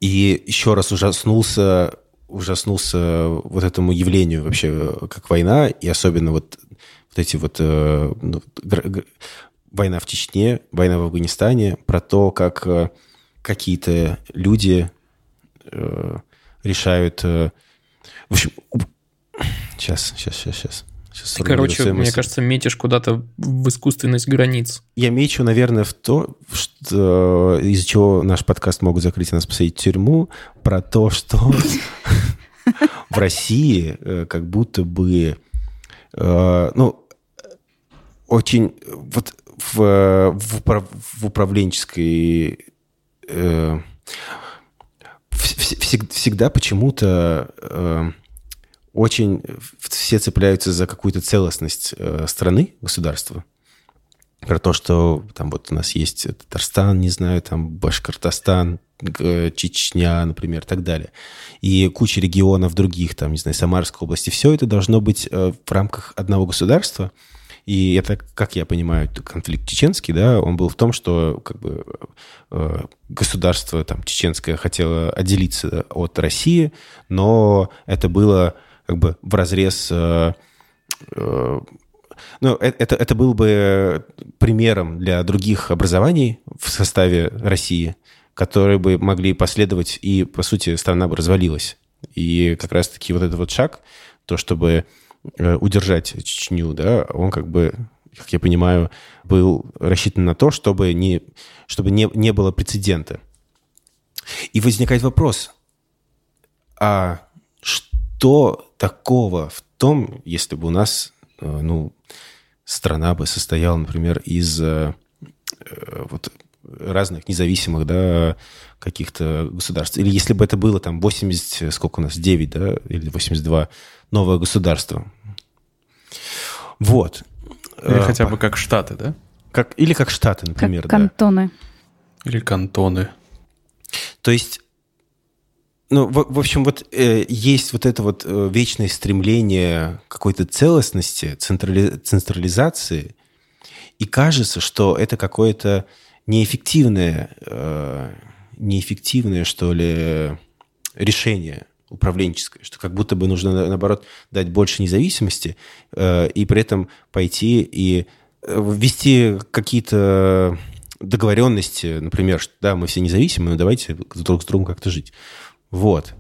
Speaker 1: И еще раз ужаснулся, ужаснулся вот этому явлению вообще, как война, и особенно вот, вот эти вот э, ну, война в Чечне, война в Афганистане, про то, как э, какие-то люди э, решают... Э, в общем, сейчас, сейчас, сейчас, сейчас. Сейчас
Speaker 2: Ты, короче, мне кажется, метишь куда-то в искусственность границ.
Speaker 1: Я мечу, наверное, в то, что, из-за чего наш подкаст могут закрыть и нас посадить в тюрьму, про то, что в России э, как будто бы, э, ну, очень вот в, в управленческой э, всегда почему-то э, очень все цепляются за какую-то целостность э, страны, государства. Про то, что там вот у нас есть Татарстан, не знаю, там Башкортостан, Чечня, например, и так далее. И куча регионов других, там, не знаю, Самарской области. Все это должно быть в рамках одного государства – и это, как я понимаю, конфликт чеченский, да, он был в том, что как бы э, государство там чеченское хотело отделиться от России, но это было как бы в разрез э, э, ну, это, это был бы примером для других образований в составе России, которые бы могли последовать, и, по сути, страна бы развалилась. И как раз-таки вот этот вот шаг, то, чтобы удержать Чечню, да, он как бы, как я понимаю, был рассчитан на то, чтобы не, чтобы не, не было прецедента. И возникает вопрос, а что такого в том, если бы у нас, э, ну, страна бы состояла, например, из э, вот разных независимых, да, каких-то государств. Или если бы это было там 80, сколько у нас, 9, да, или 82 новое государство. Вот.
Speaker 4: Или хотя бы как штаты, да?
Speaker 1: Как, или как штаты, например,
Speaker 3: как кантоны.
Speaker 4: Да. Или кантоны.
Speaker 1: То есть, ну, в, в общем, вот э, есть вот это вот э, вечное стремление какой-то целостности, централи, централизации, и кажется, что это какое-то неэффективное, э, неэффективное, что ли, решение управленческое, что как будто бы нужно, наоборот, дать больше независимости э, и при этом пойти и э, ввести какие-то договоренности, например, что да, мы все независимы, но давайте друг с другом как-то жить. Вот.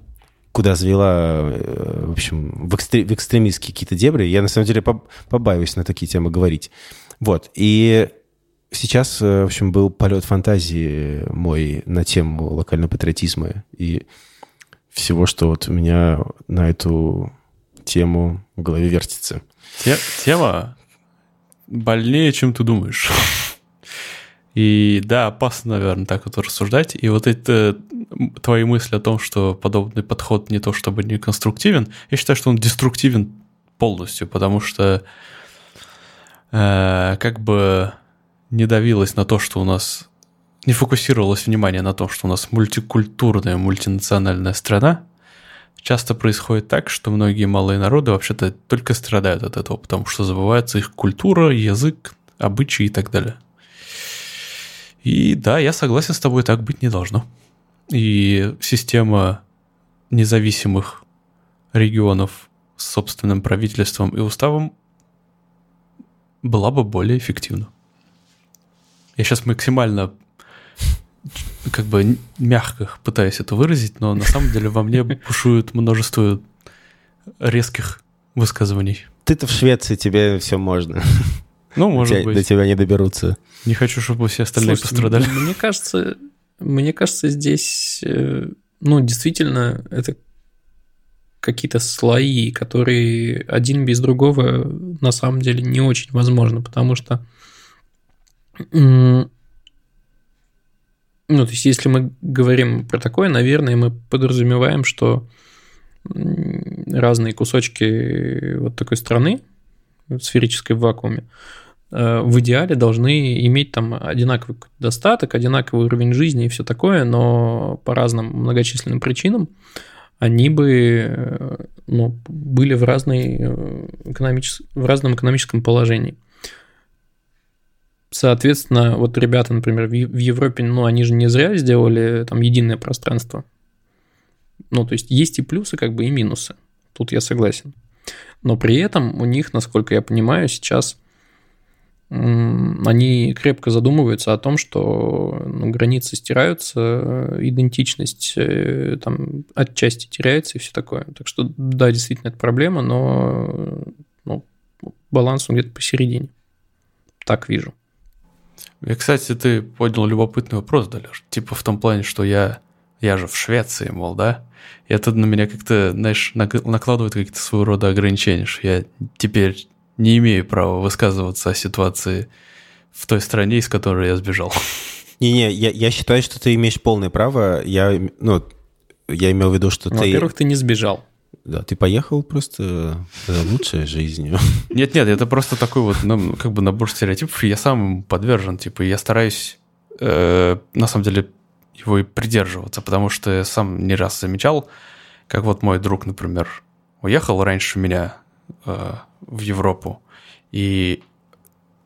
Speaker 1: Куда завела, в общем, в, экстре, в экстремистские какие-то дебри. Я, на самом деле, побаиваюсь на такие темы говорить. Вот. И сейчас, э, в общем, был полет фантазии мой на тему локального патриотизма и всего, что вот у меня на эту тему в голове вертится.
Speaker 4: Тема больнее, чем ты думаешь. И да, опасно, наверное, так вот рассуждать. И вот это твои мысли о том, что подобный подход не то чтобы не конструктивен, я считаю, что он деструктивен полностью, потому что э, как бы не давилось на то, что у нас не фокусировалось внимание на том, что у нас мультикультурная, мультинациональная страна, часто происходит так, что многие малые народы вообще-то только страдают от этого, потому что забывается их культура, язык, обычаи и так далее. И да, я согласен с тобой, так быть не должно. И система независимых регионов с собственным правительством и уставом была бы более эффективна. Я сейчас максимально как бы мягко пытаюсь это выразить, но на самом деле во мне бушует множество резких высказываний.
Speaker 1: Ты-то в Швеции, тебе все можно.
Speaker 4: Ну, может
Speaker 1: до,
Speaker 4: быть.
Speaker 1: До тебя не доберутся.
Speaker 4: Не хочу, чтобы все остальные
Speaker 2: Слушайте,
Speaker 4: пострадали.
Speaker 2: Мне кажется, мне кажется, здесь, э, ну, действительно, это какие-то слои, которые один без другого на самом деле не очень возможно, потому что ну, то есть, если мы говорим про такое, наверное, мы подразумеваем, что разные кусочки вот такой страны в сферической вакууме Э, в идеале должны иметь там одинаковый достаток, одинаковый уровень жизни и все такое, но по разным многочисленным причинам они бы э, ну, были в, разной э, экономичес... в разном экономическом положении. Соответственно, вот ребята, например, в Европе, ну, они же не зря сделали там единое пространство. Ну, то есть есть и плюсы, как бы и минусы. Тут я согласен. Но при этом у них, насколько я понимаю, сейчас они крепко задумываются о том, что ну, границы стираются, идентичность э, там отчасти теряется и все такое. Так что да, действительно это проблема, но ну, баланс он где-то посередине. Так вижу.
Speaker 4: И, кстати, ты поднял любопытный вопрос, да, Леш? Типа в том плане, что я, я же в Швеции, мол, да? И это на меня как-то, знаешь, накладывает какие-то своего рода ограничения, что я теперь не имею права высказываться о ситуации в той стране, из которой я сбежал.
Speaker 1: Не-не, я, я считаю, что ты имеешь полное право. Я, ну, я имел в виду, что
Speaker 2: ну,
Speaker 1: ты...
Speaker 2: Во-первых, ты не сбежал.
Speaker 1: Да, ты поехал просто за лучшей жизнью.
Speaker 4: Нет-нет, это просто такой вот, ну, как бы набор стереотипов, я сам подвержен, типа, я стараюсь, э, на самом деле, его и придерживаться, потому что я сам не раз замечал, как вот мой друг, например, уехал раньше меня э, в Европу. И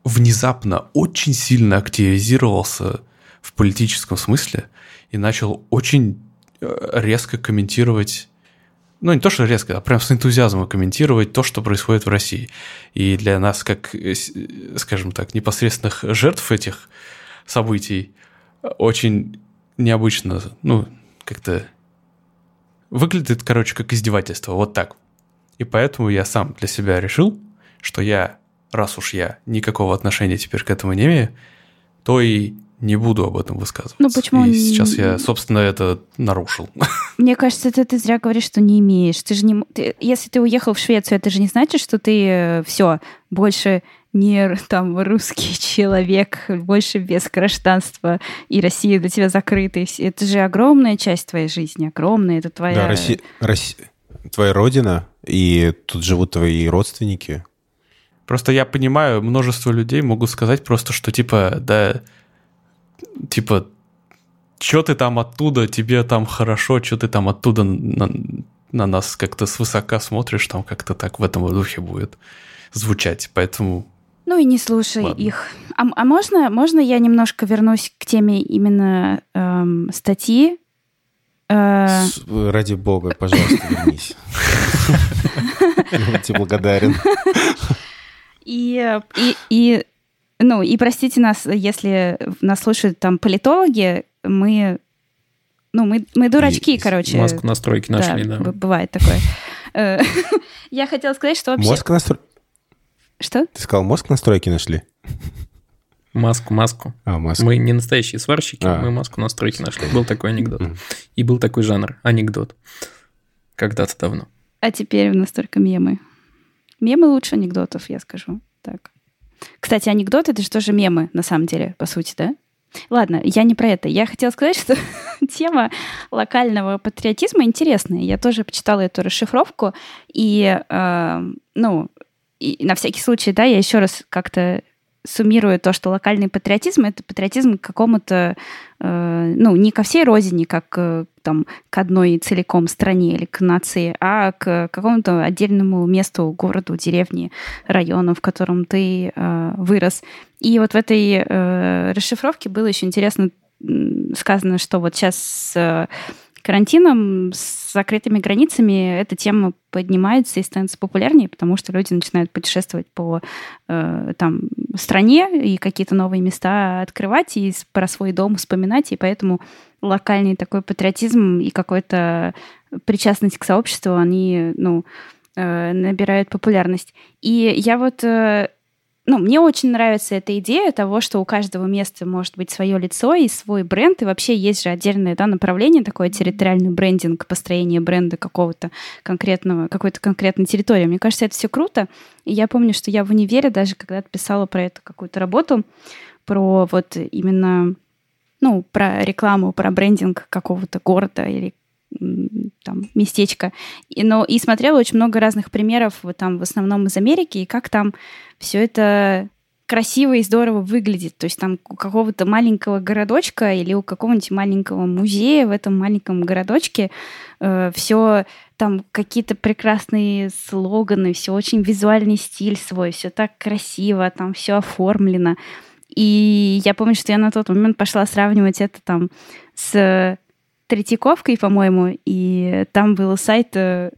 Speaker 4: внезапно очень сильно активизировался в политическом смысле и начал очень э, резко комментировать ну, не то, что резко, а прям с энтузиазмом комментировать то, что происходит в России. И для нас, как, э, скажем так, непосредственных жертв этих событий, очень необычно, ну, как-то выглядит, короче, как издевательство. Вот так. И поэтому я сам для себя решил, что я, раз уж я никакого отношения теперь к этому не имею, то и не буду об этом высказываться.
Speaker 3: Ну почему?
Speaker 4: И сейчас я, собственно, это нарушил.
Speaker 3: Мне кажется, это ты зря говоришь, что не имеешь. Ты же не, ты, если ты уехал в Швецию, это же не значит, что ты э, все больше не там русский человек, больше без гражданства, и Россия для тебя закрыта. Это же огромная часть твоей жизни, огромная. Это твоя.
Speaker 1: Да, Россия, Россия, твоя родина, и тут живут твои родственники.
Speaker 4: Просто я понимаю, множество людей могут сказать просто, что типа, да, типа, что ты там оттуда, тебе там хорошо, что ты там оттуда на, на нас как-то свысока смотришь, там как-то так в этом духе будет звучать. Поэтому
Speaker 3: ну и не слушай Ладно. их. А, а можно, можно я немножко вернусь к теме именно эм, статьи Э,
Speaker 1: С- Ради бога, пожалуйста, вернись. Я тебе благодарен.
Speaker 3: И, и, и, ну, и простите нас, если нас слушают там политологи, мы, ну, мы, мы дурачки,
Speaker 1: И-
Speaker 3: короче.
Speaker 2: Маску настройки нашли, да.
Speaker 3: б- Бывает такое. Э, Я хотела сказать, что вообще...
Speaker 1: Мозг настро...
Speaker 3: Что?
Speaker 1: Ты сказал, мозг настройки нашли?
Speaker 2: Маску, маску.
Speaker 1: А, мозг.
Speaker 2: Мы не настоящие сварщики,
Speaker 1: А.
Speaker 2: мы маску настройки нашли. Был такой анекдот. И был такой жанр, анекдот. Когда-то давно.
Speaker 3: А теперь у нас только мемы. Мемы лучше анекдотов, я скажу. Так. Кстати, анекдоты — это же тоже мемы, на самом деле, по сути, да? Ладно, я не про это. Я хотела сказать, что тема локального патриотизма интересная. Я тоже почитала эту расшифровку, и, э, ну, и на всякий случай, да, я еще раз как-то суммирую то, что локальный патриотизм — это патриотизм к какому-то, э, ну, не ко всей родине, как э, там к одной целиком стране или к нации, а к какому-то отдельному месту, городу, деревне, району, в котором ты э, вырос. И вот в этой э, расшифровке было еще интересно сказано, что вот сейчас э, карантином, с закрытыми границами эта тема поднимается и становится популярнее, потому что люди начинают путешествовать по э, там стране и какие-то новые места открывать и про свой дом вспоминать, и поэтому локальный такой патриотизм и какой-то причастность к сообществу, они, ну, э, набирают популярность. И я вот, э, ну, мне очень нравится эта идея того, что у каждого места может быть свое лицо и свой бренд, и вообще есть же отдельное да, направление, такое территориальный брендинг, построение бренда какого-то конкретного, какой-то конкретной территории. Мне кажется, это все круто. И я помню, что я в универе даже когда-то писала про это какую-то работу, про вот именно ну, про рекламу, про брендинг какого-то города или там местечка. И, но, и смотрела очень много разных примеров, вот там в основном из Америки, и как там все это красиво и здорово выглядит. То есть там у какого-то маленького городочка или у какого-нибудь маленького музея в этом маленьком городочке все там какие-то прекрасные слоганы, все очень визуальный стиль свой, все так красиво, там все оформлено. И я помню, что я на тот момент пошла сравнивать это там с Третьяковкой, по-моему, и там был сайт, э,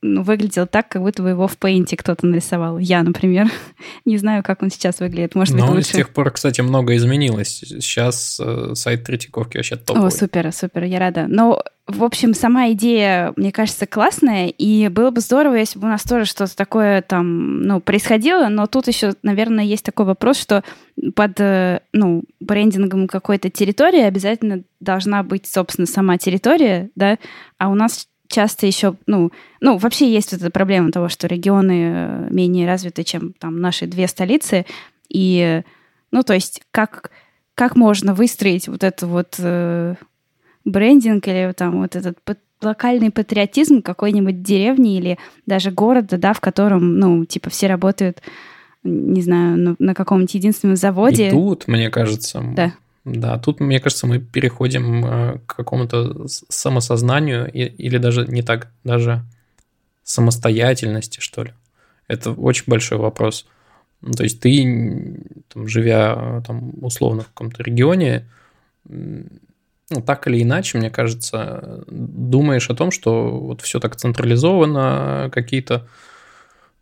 Speaker 3: ну, выглядел так, как будто бы его в пейнте кто-то нарисовал. Я, например. Не знаю, как он сейчас выглядит. Может быть,
Speaker 2: Но
Speaker 3: лучше.
Speaker 2: с тех пор, кстати, много изменилось. Сейчас э, сайт Третьяковки вообще топовый.
Speaker 3: О, супер, супер, я рада. Но, в общем, сама идея, мне кажется, классная, и было бы здорово, если бы у нас тоже что-то такое там, ну, происходило, но тут еще, наверное, есть такой вопрос, что под, э, ну, брендингом какой-то территории обязательно должна быть, собственно, сама территория, да, а у нас часто еще, ну, ну, вообще есть вот эта проблема того, что регионы э, менее развиты, чем там наши две столицы, и, ну, то есть как, как можно выстроить вот это вот э, брендинг или там вот этот локальный патриотизм какой-нибудь деревни или даже города, да, в котором, ну, типа все работают, не знаю, на, на каком-нибудь единственном заводе.
Speaker 2: И тут, мне кажется,
Speaker 3: Да.
Speaker 2: Да, тут, мне кажется, мы переходим э, к какому-то самосознанию или даже не так, даже самостоятельности, что ли. Это очень большой вопрос. Ну, То есть ты, там, живя э, там, условно в каком-то регионе, ну, так или иначе, мне кажется, думаешь о том, что вот все так централизовано, какие-то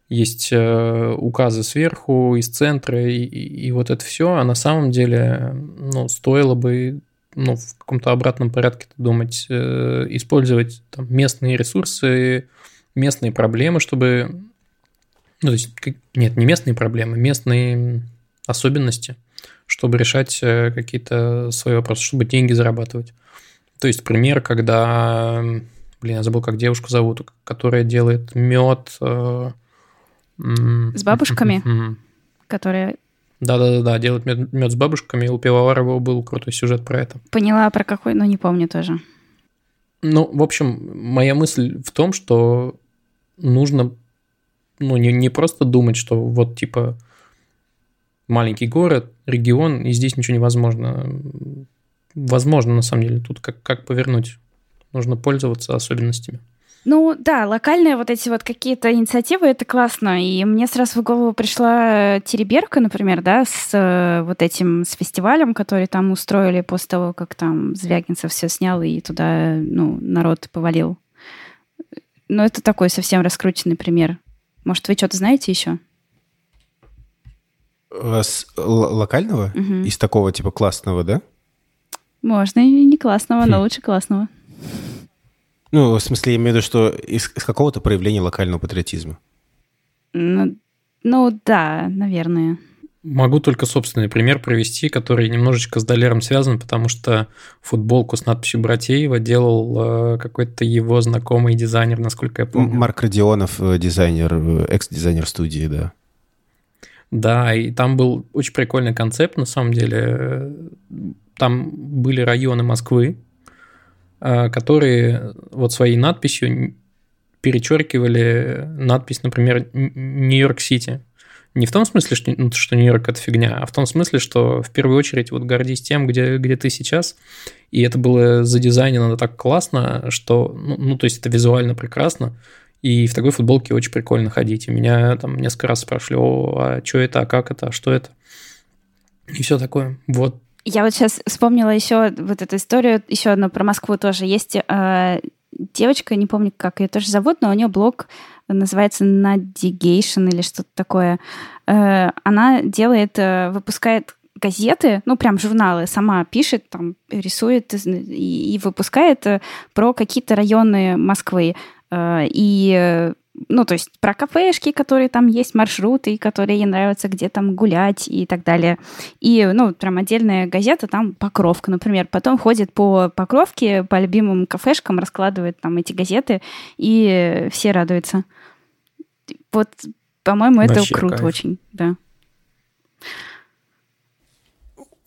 Speaker 2: есть э, указы сверху, из центра, и, и- вот это все, а на самом деле, ну, стоило бы ну, в каком-то обратном порядке думать, э, использовать там, местные ресурсы, местные проблемы, чтобы... Ну, то есть, нет, не местные проблемы, местные особенности, чтобы решать э, какие-то свои вопросы, чтобы деньги зарабатывать. То есть, пример, когда... Блин, я забыл, как девушку зовут, которая делает мед...
Speaker 3: С бабушками?
Speaker 2: М.
Speaker 3: которая
Speaker 2: Да-да-да, делает мед, мед с бабушками. У Пивоварова был крутой сюжет про это.
Speaker 3: поняла про какой, но не помню тоже.
Speaker 2: Ну, в общем, моя мысль в том, что нужно ну, не, не просто думать, что вот типа маленький город, регион, и здесь ничего невозможно. Возможно, на самом деле, тут как, как повернуть. Нужно пользоваться особенностями.
Speaker 3: Ну да, локальные вот эти вот какие-то инициативы, это классно. И мне сразу в голову пришла Тереберка, например, да, с э, вот этим, с фестивалем, который там устроили после того, как там Звягинцев все снял и туда, ну, народ повалил. Ну, это такой совсем раскрученный пример. Может, вы что-то знаете еще?
Speaker 1: А с локального? Угу. Из такого типа классного, да?
Speaker 3: Можно и не классного, хм. но лучше классного.
Speaker 1: Ну, в смысле, я имею в виду, что из, из какого-то проявления локального патриотизма.
Speaker 3: Ну, ну да, наверное.
Speaker 2: Могу только собственный пример привести, который немножечко с Долером связан, потому что футболку с надписью Братеева делал э, какой-то его знакомый дизайнер, насколько я помню.
Speaker 1: Марк Родионов, э, дизайнер, э, экс-дизайнер студии, да.
Speaker 2: Да, и там был очень прикольный концепт, на самом деле. Там были районы Москвы, которые вот своей надписью перечеркивали надпись, например, Нью-Йорк-Сити. Не в том смысле, что, ну, что Нью-Йорк – это фигня, а в том смысле, что в первую очередь вот гордись тем, где, где ты сейчас. И это было задизайнено так классно, что, ну, ну, то есть это визуально прекрасно. И в такой футболке очень прикольно ходить. И меня там несколько раз спрашивали, о, а что это, а как это, а что это? И все такое. Вот
Speaker 3: я вот сейчас вспомнила еще вот эту историю, еще одну про Москву тоже. Есть э, девочка, не помню, как ее тоже зовут, но у нее блог называется Navigation или что-то такое. Э, она делает, э, выпускает газеты, ну, прям журналы, сама пишет, там, рисует и, и выпускает э, про какие-то районы Москвы. Э, и ну, то есть про кафешки, которые там есть, маршруты, которые ей нравятся, где там гулять и так далее. И, ну, прям отдельная газета, там Покровка, например. Потом ходит по Покровке, по любимым кафешкам, раскладывает там эти газеты, и все радуются. Вот, по-моему, это Вообще круто кайф. очень, да.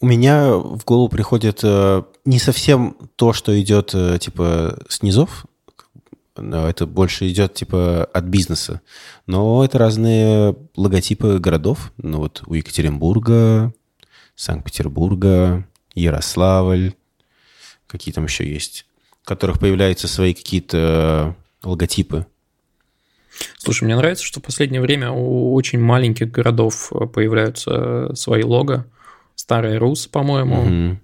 Speaker 1: У меня в голову приходит э, не совсем то, что идет э, типа снизов, это больше идет типа от бизнеса. Но это разные логотипы городов. Ну вот у Екатеринбурга, Санкт-Петербурга, Ярославль, какие там еще есть, в которых появляются свои какие-то логотипы.
Speaker 2: Слушай, мне нравится, что в последнее время у очень маленьких городов появляются свои лого. Старая Рус, по-моему. Угу.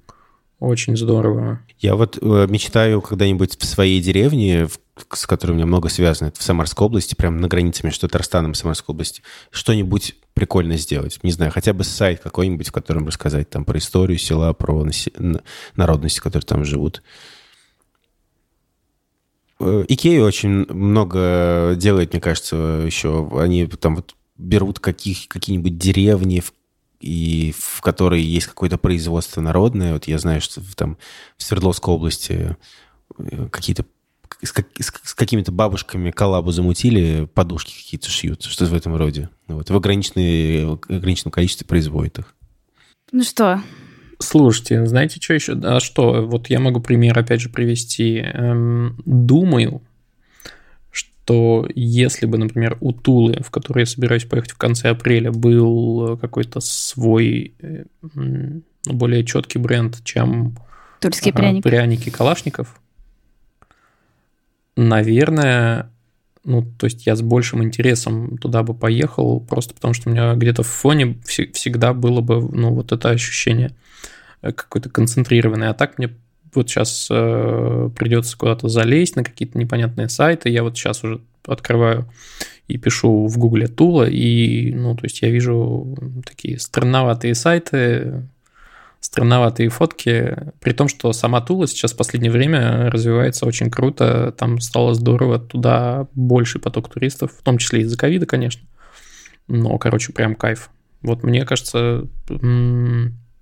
Speaker 2: Очень здорово.
Speaker 1: Я вот э, мечтаю когда-нибудь в своей деревне, с которой у меня много связано, в Самарской области, прямо на границе между Татарстаном и Самарской областью, что-нибудь прикольно сделать. Не знаю, хотя бы сайт какой-нибудь, в котором рассказать там про историю села, про народности, которые там живут. Э, Икея очень много делает, мне кажется, еще. Они там вот берут каких, какие-нибудь деревни, в и в которой есть какое-то производство народное. Вот я знаю, что там в Свердловской области э, какие-то с, как, с, с какими-то бабушками коллабу замутили, подушки какие-то шьют, что-то в этом роде. Вот, в, ограниченной, в ограниченном количестве производят их.
Speaker 3: Ну что?
Speaker 2: Слушайте, знаете, что еще? А что? Вот я могу пример опять же привести. Эм, думаю, что если бы, например, у Тулы, в которой я собираюсь поехать в конце апреля, был какой-то свой э, более четкий бренд, чем
Speaker 3: Тульские пряники.
Speaker 2: пряники Калашников, наверное, ну, то есть я с большим интересом туда бы поехал, просто потому что у меня где-то в фоне всегда было бы, ну, вот это ощущение э, какое-то концентрированное. А так мне вот сейчас э, придется куда-то залезть на какие-то непонятные сайты. Я вот сейчас уже открываю и пишу в гугле Тула, и, ну, то есть я вижу такие странноватые сайты, странноватые фотки, при том, что сама Тула сейчас в последнее время развивается очень круто, там стало здорово, туда больший поток туристов, в том числе из-за ковида, конечно, но, короче, прям кайф. Вот мне кажется,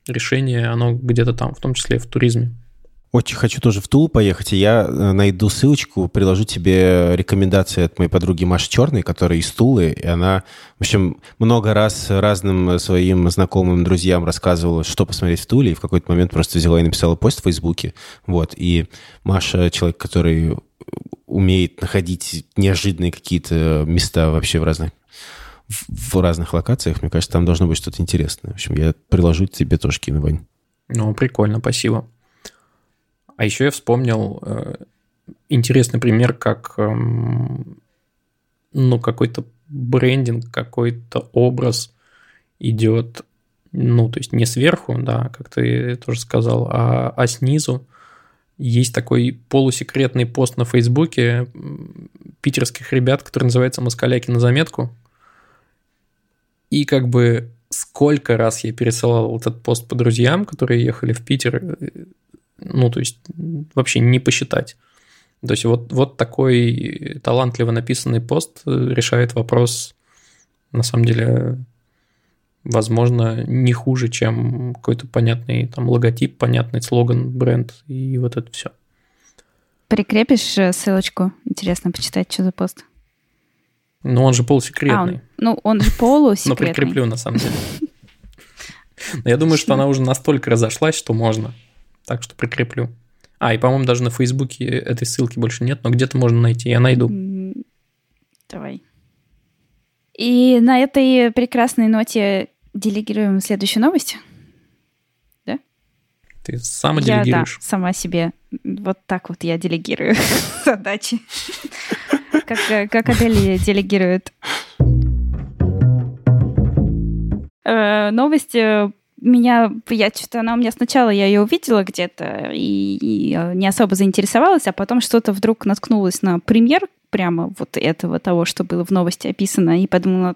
Speaker 2: решение, оно где-то там, в том числе в туризме.
Speaker 1: Очень хочу тоже в Тулу поехать, и я э, найду ссылочку, приложу тебе рекомендации от моей подруги Маши Черной, которая из Тулы, и она, в общем, много раз разным своим знакомым, друзьям рассказывала, что посмотреть в Туле, и в какой-то момент просто взяла и написала пост в Фейсбуке, вот, и Маша человек, который умеет находить неожиданные какие-то места вообще в разных в разных локациях, мне кажется, там должно быть что-то интересное. В общем, я приложу тебе тоже кину, Вань.
Speaker 2: Ну, прикольно, спасибо. А еще я вспомнил э, интересный пример, как эм, ну, какой-то брендинг, какой-то образ идет, ну, то есть не сверху, да, как ты тоже сказал, а, а снизу. Есть такой полусекретный пост на Фейсбуке питерских ребят, который называется «Москаляки на заметку». И как бы сколько раз я пересылал этот пост по друзьям, которые ехали в Питер, э, ну, то есть вообще не посчитать. То есть вот, вот такой талантливо написанный пост э, решает вопрос, на самом деле, возможно, не хуже, чем какой-то понятный там логотип, понятный слоган, бренд и вот это все.
Speaker 3: Прикрепишь э, ссылочку? Интересно почитать, что за пост.
Speaker 2: Ну, он же полусекретный. А,
Speaker 3: он, ну, он же полусекретный. Но
Speaker 2: прикреплю, на самом деле. Но я думаю, что она уже настолько разошлась, что можно. Так что прикреплю. А, и, по-моему, даже на Фейсбуке этой ссылки больше нет, но где-то можно найти. Я найду.
Speaker 3: Давай. И на этой прекрасной ноте делегируем следующую новость. Да?
Speaker 2: Ты сама делегируешь?
Speaker 3: Я, да, сама себе. Вот так вот я делегирую задачи. Как, как Адель делегирует. Э, новость э, меня, я что-то, она у меня сначала, я ее увидела где-то и, и э, не особо заинтересовалась, а потом что-то вдруг наткнулась на пример прямо вот этого, того, что было в новости описано, и подумала,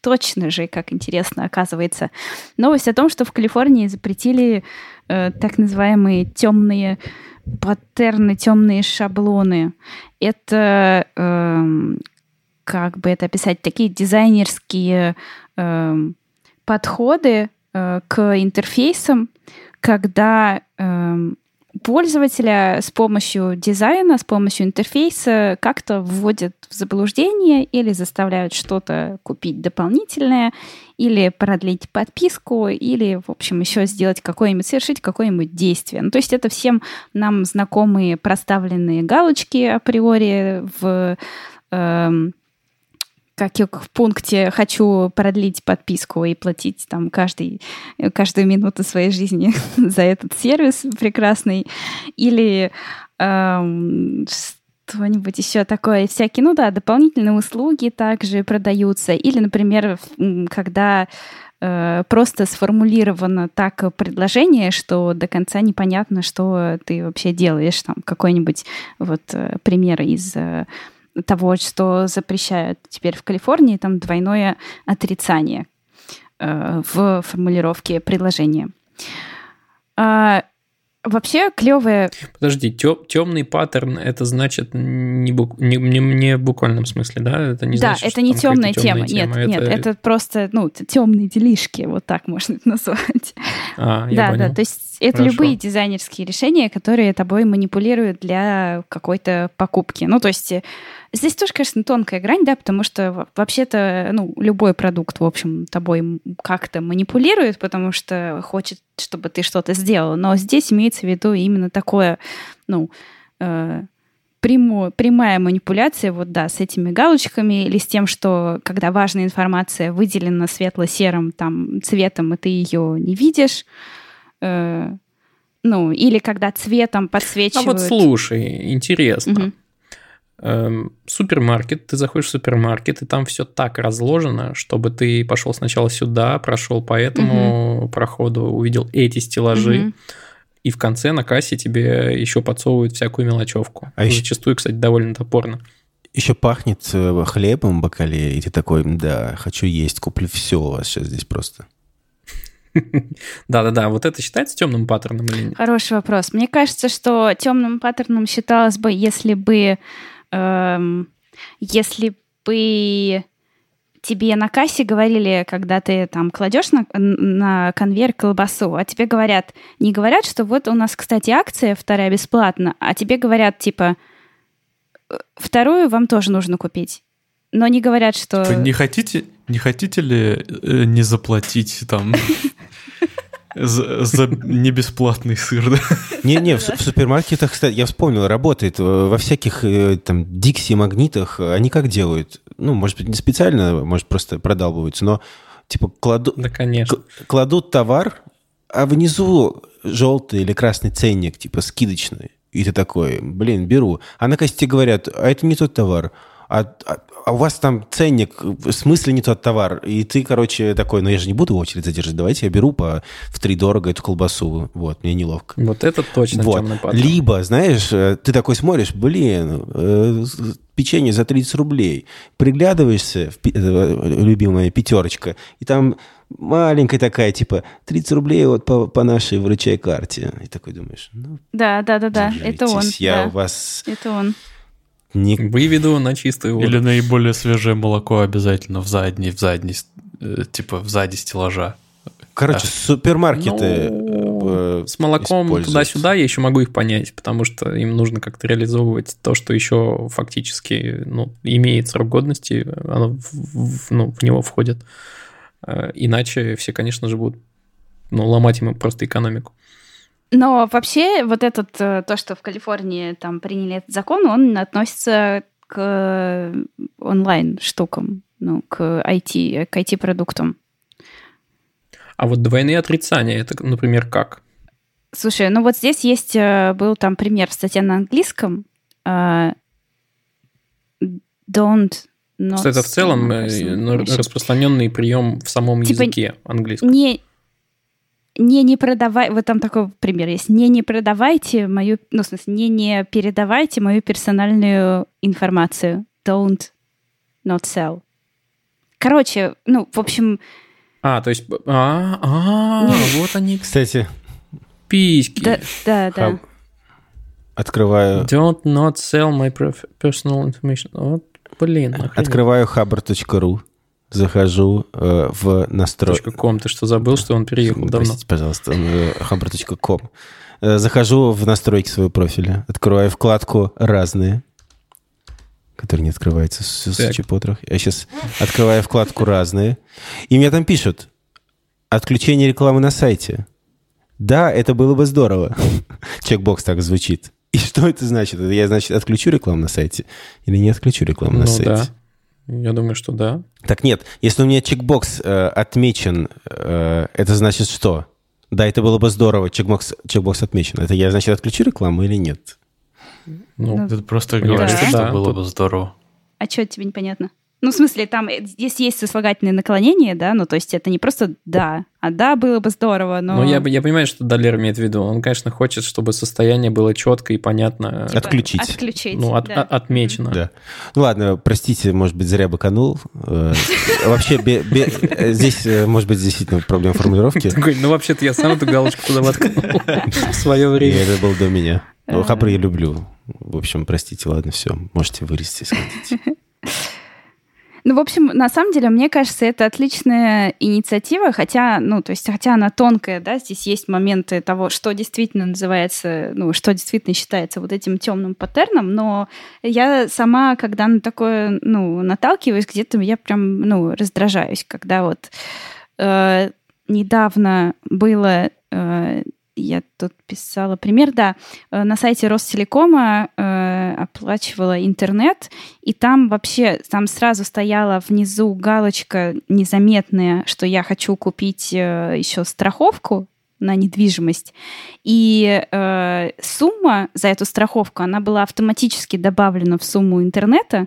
Speaker 3: точно же, как интересно, оказывается. Новость о том, что в Калифорнии запретили э, так называемые темные паттерны, темные шаблоны. Это, э, как бы это описать, такие дизайнерские э, подходы, Э, к интерфейсам, когда э, пользователя с помощью дизайна, с помощью интерфейса как-то вводят в заблуждение или заставляют что-то купить дополнительное, или продлить подписку, или, в общем, еще сделать какое-нибудь, совершить какое-нибудь действие. Ну, то есть это всем нам знакомые проставленные галочки априори в э, как я в пункте хочу продлить подписку и платить там каждый, каждую минуту своей жизни за этот сервис прекрасный. Или эм, что-нибудь еще такое, всякие, ну да, дополнительные услуги также продаются. Или, например, когда э, просто сформулировано так предложение, что до конца непонятно, что ты вообще делаешь. Там какой-нибудь вот э, пример из э, того, что запрещают теперь в Калифорнии, там двойное отрицание э, в формулировке предложения. А, вообще клевая.
Speaker 2: Подожди, темный паттерн это значит не, бук... не, не, не в буквальном смысле, да?
Speaker 3: Это не да, значит, это не темная тема. Нет, это... нет, это просто ну темные делишки, вот так можно это назвать.
Speaker 2: А, я
Speaker 3: да,
Speaker 2: понял.
Speaker 3: да, то есть это Хорошо. любые дизайнерские решения, которые тобой манипулируют для какой-то покупки. Ну, то есть Здесь тоже, конечно, тонкая грань, да, потому что вообще-то, ну, любой продукт, в общем, тобой как-то манипулирует, потому что хочет, чтобы ты что-то сделал. Но здесь имеется в виду именно такое, ну, э, прямо, прямая манипуляция, вот да, с этими галочками или с тем, что когда важная информация выделена светло-серым там цветом, и ты ее не видишь, э, ну, или когда цветом подсвечивают. А
Speaker 2: вот слушай, интересно. Угу супермаркет, ты заходишь в супермаркет, и там все так разложено, чтобы ты пошел сначала сюда, прошел по этому угу. проходу, увидел эти стеллажи, угу. и в конце на кассе тебе еще подсовывают всякую мелочевку. А Зачастую, кстати, довольно топорно.
Speaker 1: Еще пахнет э, хлебом в бокале, и ты такой, да, хочу есть, куплю все у вас сейчас здесь просто.
Speaker 2: Да-да-да, вот это считается темным паттерном или нет?
Speaker 3: Хороший вопрос. Мне кажется, что темным паттерном считалось бы, если бы эм, если бы тебе на кассе говорили, когда ты там кладешь на, на конвейер колбасу, а тебе говорят, не говорят, что вот у нас, кстати, акция вторая бесплатно, а тебе говорят, типа, «Э, вторую вам тоже нужно купить. Но не говорят, что...
Speaker 4: Типа, не хотите, не хотите ли э, не заплатить там за, за небесплатный сыр, да?
Speaker 1: Не-не, в, в супермаркетах, кстати, я вспомнил, работает. Во всяких э, там Дикси магнитах они как делают? Ну, может быть, не специально, может, просто продалбываются, но типа кладут...
Speaker 2: Да, конечно.
Speaker 1: Кладут товар, а внизу желтый или красный ценник, типа скидочный. И ты такой, блин, беру. А на кассе говорят, а это не тот товар. А, а, а у вас там ценник, в смысле не тот товар. И ты, короче, такой, ну я же не буду очередь задерживать, давайте я беру по в три дорого эту колбасу. Вот, мне неловко.
Speaker 2: Вот это точно
Speaker 1: Вот.
Speaker 2: темный патрон.
Speaker 1: Либо, знаешь, э, ты такой смотришь, блин, э, печенье за 30 рублей. Приглядываешься, в э, любимая пятерочка, и там маленькая такая, типа, 30 рублей вот по, по нашей вручай карте. И такой думаешь, ну,
Speaker 3: Да, да, да, да. Это он.
Speaker 1: Я
Speaker 3: да.
Speaker 1: вас
Speaker 3: Это он.
Speaker 1: Не...
Speaker 2: Выведу на чистую воду.
Speaker 4: Или наиболее свежее молоко обязательно в задней, в задней, э, типа в сзади стеллажа.
Speaker 1: Короче, супермаркеты
Speaker 2: Ну,
Speaker 1: э,
Speaker 2: С молоком туда-сюда я еще могу их понять, потому что им нужно как-то реализовывать то, что еще фактически ну, имеет срок годности, оно в, в- ну, в него входит. Э, Иначе все, конечно же, будут ну, ломать ему просто экономику.
Speaker 3: Но вообще вот этот, э, то, что в Калифорнии там приняли этот закон, он относится к э, онлайн-штукам, ну, к IT, к IT-продуктам.
Speaker 2: А вот двойные отрицания, это, например, как?
Speaker 3: Слушай, ну вот здесь есть, э, был там пример в статье на английском. э, Don't not
Speaker 2: это в целом распространенный прием в самом
Speaker 3: Типа
Speaker 2: языке английском.
Speaker 3: не не не продавай, вот там такой пример есть, не не продавайте мою, ну в смысле не не передавайте мою персональную информацию, don't not sell. Короче, ну в общем,
Speaker 2: А, то есть... А, а, вот они,
Speaker 1: Кстати,
Speaker 2: письки.
Speaker 3: да, да, да.
Speaker 1: открываю,
Speaker 2: Don't not sell my personal information. Вот, блин,
Speaker 1: открываю хабр.ру, захожу э, в настрой...
Speaker 2: .com, ты что, забыл, что он переехал давно?
Speaker 1: Простите, пожалуйста, э, хабр.ком. Э, Захожу в настройки своего профиля, открываю вкладку «Разные», которая не открывается с, с
Speaker 2: Так.
Speaker 1: чепотрах. Я сейчас открываю вкладку «Разные», и мне там пишут «Отключение рекламы на сайте». Да, это было бы здорово. Чекбокс так звучит. И что это значит? Я, значит, отключу рекламу на сайте или не отключу рекламу на
Speaker 2: Ну
Speaker 1: сайте?
Speaker 2: да. Я думаю, что да.
Speaker 1: Так нет, если у меня чекбокс э, отмечен, э, это значит что? Да, это было бы здорово, чекбокс, чекбокс отмечен. Это я, значит, отключу рекламу или нет?
Speaker 2: Ну,
Speaker 3: Ну,
Speaker 4: Ты просто говоришь,
Speaker 3: кажется,
Speaker 4: что
Speaker 2: да.
Speaker 4: было
Speaker 2: Тут-
Speaker 4: бы здорово.
Speaker 3: А что тебе непонятно? Ну, в смысле, там, э, здесь есть сослагательное наклонение, да, ну, то есть это не просто «да», а «да, было бы здорово», но...
Speaker 2: Ну, я, я понимаю, что Далер имеет в виду. Он, конечно, хочет, чтобы состояние было четко и понятно.
Speaker 3: Типа,
Speaker 1: Отключить.
Speaker 3: Отключить,
Speaker 2: Ну, от-
Speaker 3: да.
Speaker 2: от- отмечено.
Speaker 1: Да. Ну ладно, простите, может быть, зря быканул. Э, Вообще, э, здесь, может быть, действительно проблема формулировки.
Speaker 2: Ну, вообще-то я сам эту галочку туда воткнул в свое время.
Speaker 1: это был до меня. Ну, хабр я люблю. В общем, простите, ладно, все. Можете вырезать, если хотите.
Speaker 3: Ну, в общем, на самом деле, мне кажется, это отличная инициатива, хотя, ну, то есть, хотя она тонкая, да, здесь есть моменты того, что действительно называется, ну, что действительно считается вот этим темным паттерном, но я сама, когда на такое, ну, наталкиваюсь, где-то я прям, ну, раздражаюсь, когда вот э, недавно было, э, я тут писала пример, да, э, на сайте Ростелекома э, оплачивала интернет, и там вообще, там сразу стояла внизу галочка незаметная, что я хочу купить э, еще страховку на недвижимость. И э, сумма за эту страховку, она была автоматически добавлена в сумму интернета,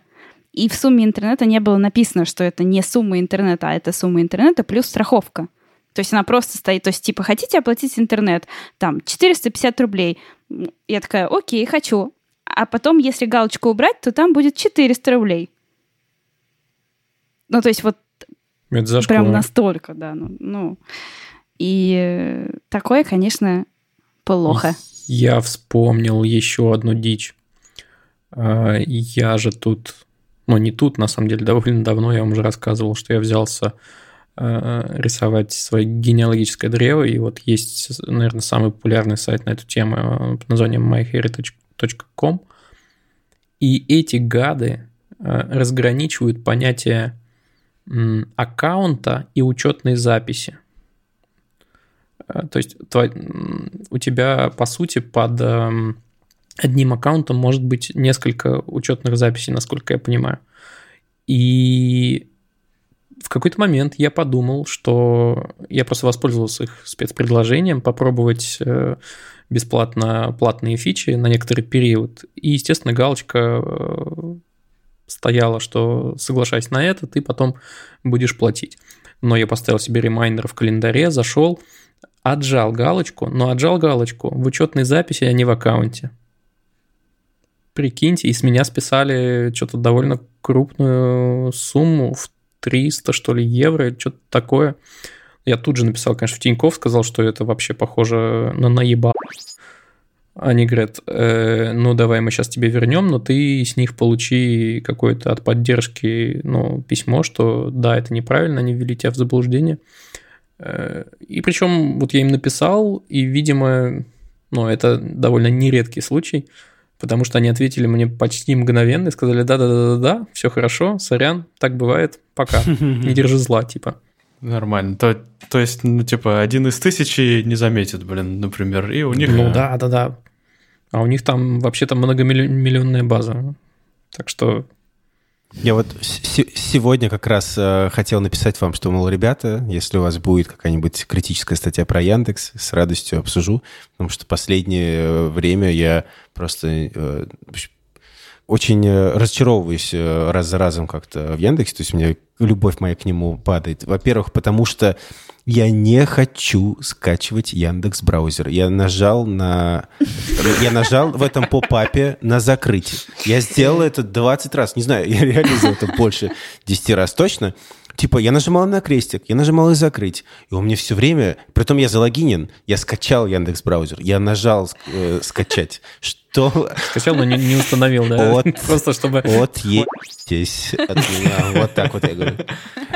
Speaker 3: и в сумме интернета не было написано, что это не сумма интернета, а это сумма интернета плюс страховка. То есть она просто стоит, то есть типа, хотите оплатить интернет? Там, 450 рублей. Я такая, окей, хочу. А потом, если галочку убрать, то там будет 400 рублей. Ну, то есть вот
Speaker 2: Это зашквар.
Speaker 3: прям настолько, да. Ну, ну. И э, такое, конечно, плохо.
Speaker 2: Я вспомнил еще одну дичь. А, Я же тут, ну не тут, на самом деле, довольно давно я вам уже рассказывал, что я взялся рисовать свое генеалогическое древо, и вот есть, наверное, самый популярный сайт на эту тему а, под названием myheritage.com, и эти гады а, разграничивают понятие аккаунта и учетной записи. То есть у тебя, по сути, под эм, одним аккаунтом может быть несколько учетных записей, насколько я понимаю. И в какой-то момент я подумал, что я просто воспользовался их спецпредложением попробовать э, бесплатно платные фичи на некоторый период. И, естественно, галочка э, стояла, что соглашаясь на это, ты потом будешь платить. Но я поставил себе reminder в календаре, зашел, отжал галочку, но отжал галочку в учетной записи, а не в аккаунте. Прикиньте, и с меня списали что-то довольно крупную сумму в 300, что ли, евро, что-то такое. Я тут же написал, конечно, в Тинькофф, сказал, что это вообще похоже на наеба. Они говорят, э, ну давай мы сейчас тебе вернем, но ты с них получи какое-то от поддержки ну, письмо, что да, это неправильно, они ввели тебя в заблуждение. Э, и причем вот я им написал, и, видимо, ну, это довольно нередкий случай, потому что они ответили мне почти мгновенно и сказали, да-да-да-да-да, все хорошо, сорян, так бывает, пока, не держи зла, типа.
Speaker 4: Нормально. То, то есть, ну, типа, один из тысячи не заметит, блин, например, и у них...
Speaker 2: Ну, да, да, да. А у них там вообще-то многомиллионная база. Так что
Speaker 1: я вот сегодня как раз э, хотел написать вам, что, мол, ребята, если у вас будет какая-нибудь критическая статья про Яндекс, с радостью обсужу, потому что последнее э, время я просто э, очень э, разочаровываюсь э, раз за разом как-то в Яндексе, то есть у меня любовь моя к нему падает. Во-первых, потому что я не хочу скачивать Яндекс браузер. Я нажал на... Я нажал в этом поп-апе на закрытие. Я сделал это 20 раз. Не знаю, я реально сделал это больше 10 раз точно. Типа, я нажимал на крестик, я нажимал и закрыть. И он мне все время... Притом я залогинен, я скачал Яндекс браузер, я нажал э, скачать. Что...
Speaker 2: Скачал, но не, не установил, да?
Speaker 1: Вот,
Speaker 2: Просто чтобы...
Speaker 1: Вот естесь от меня. Вот так вот я говорю.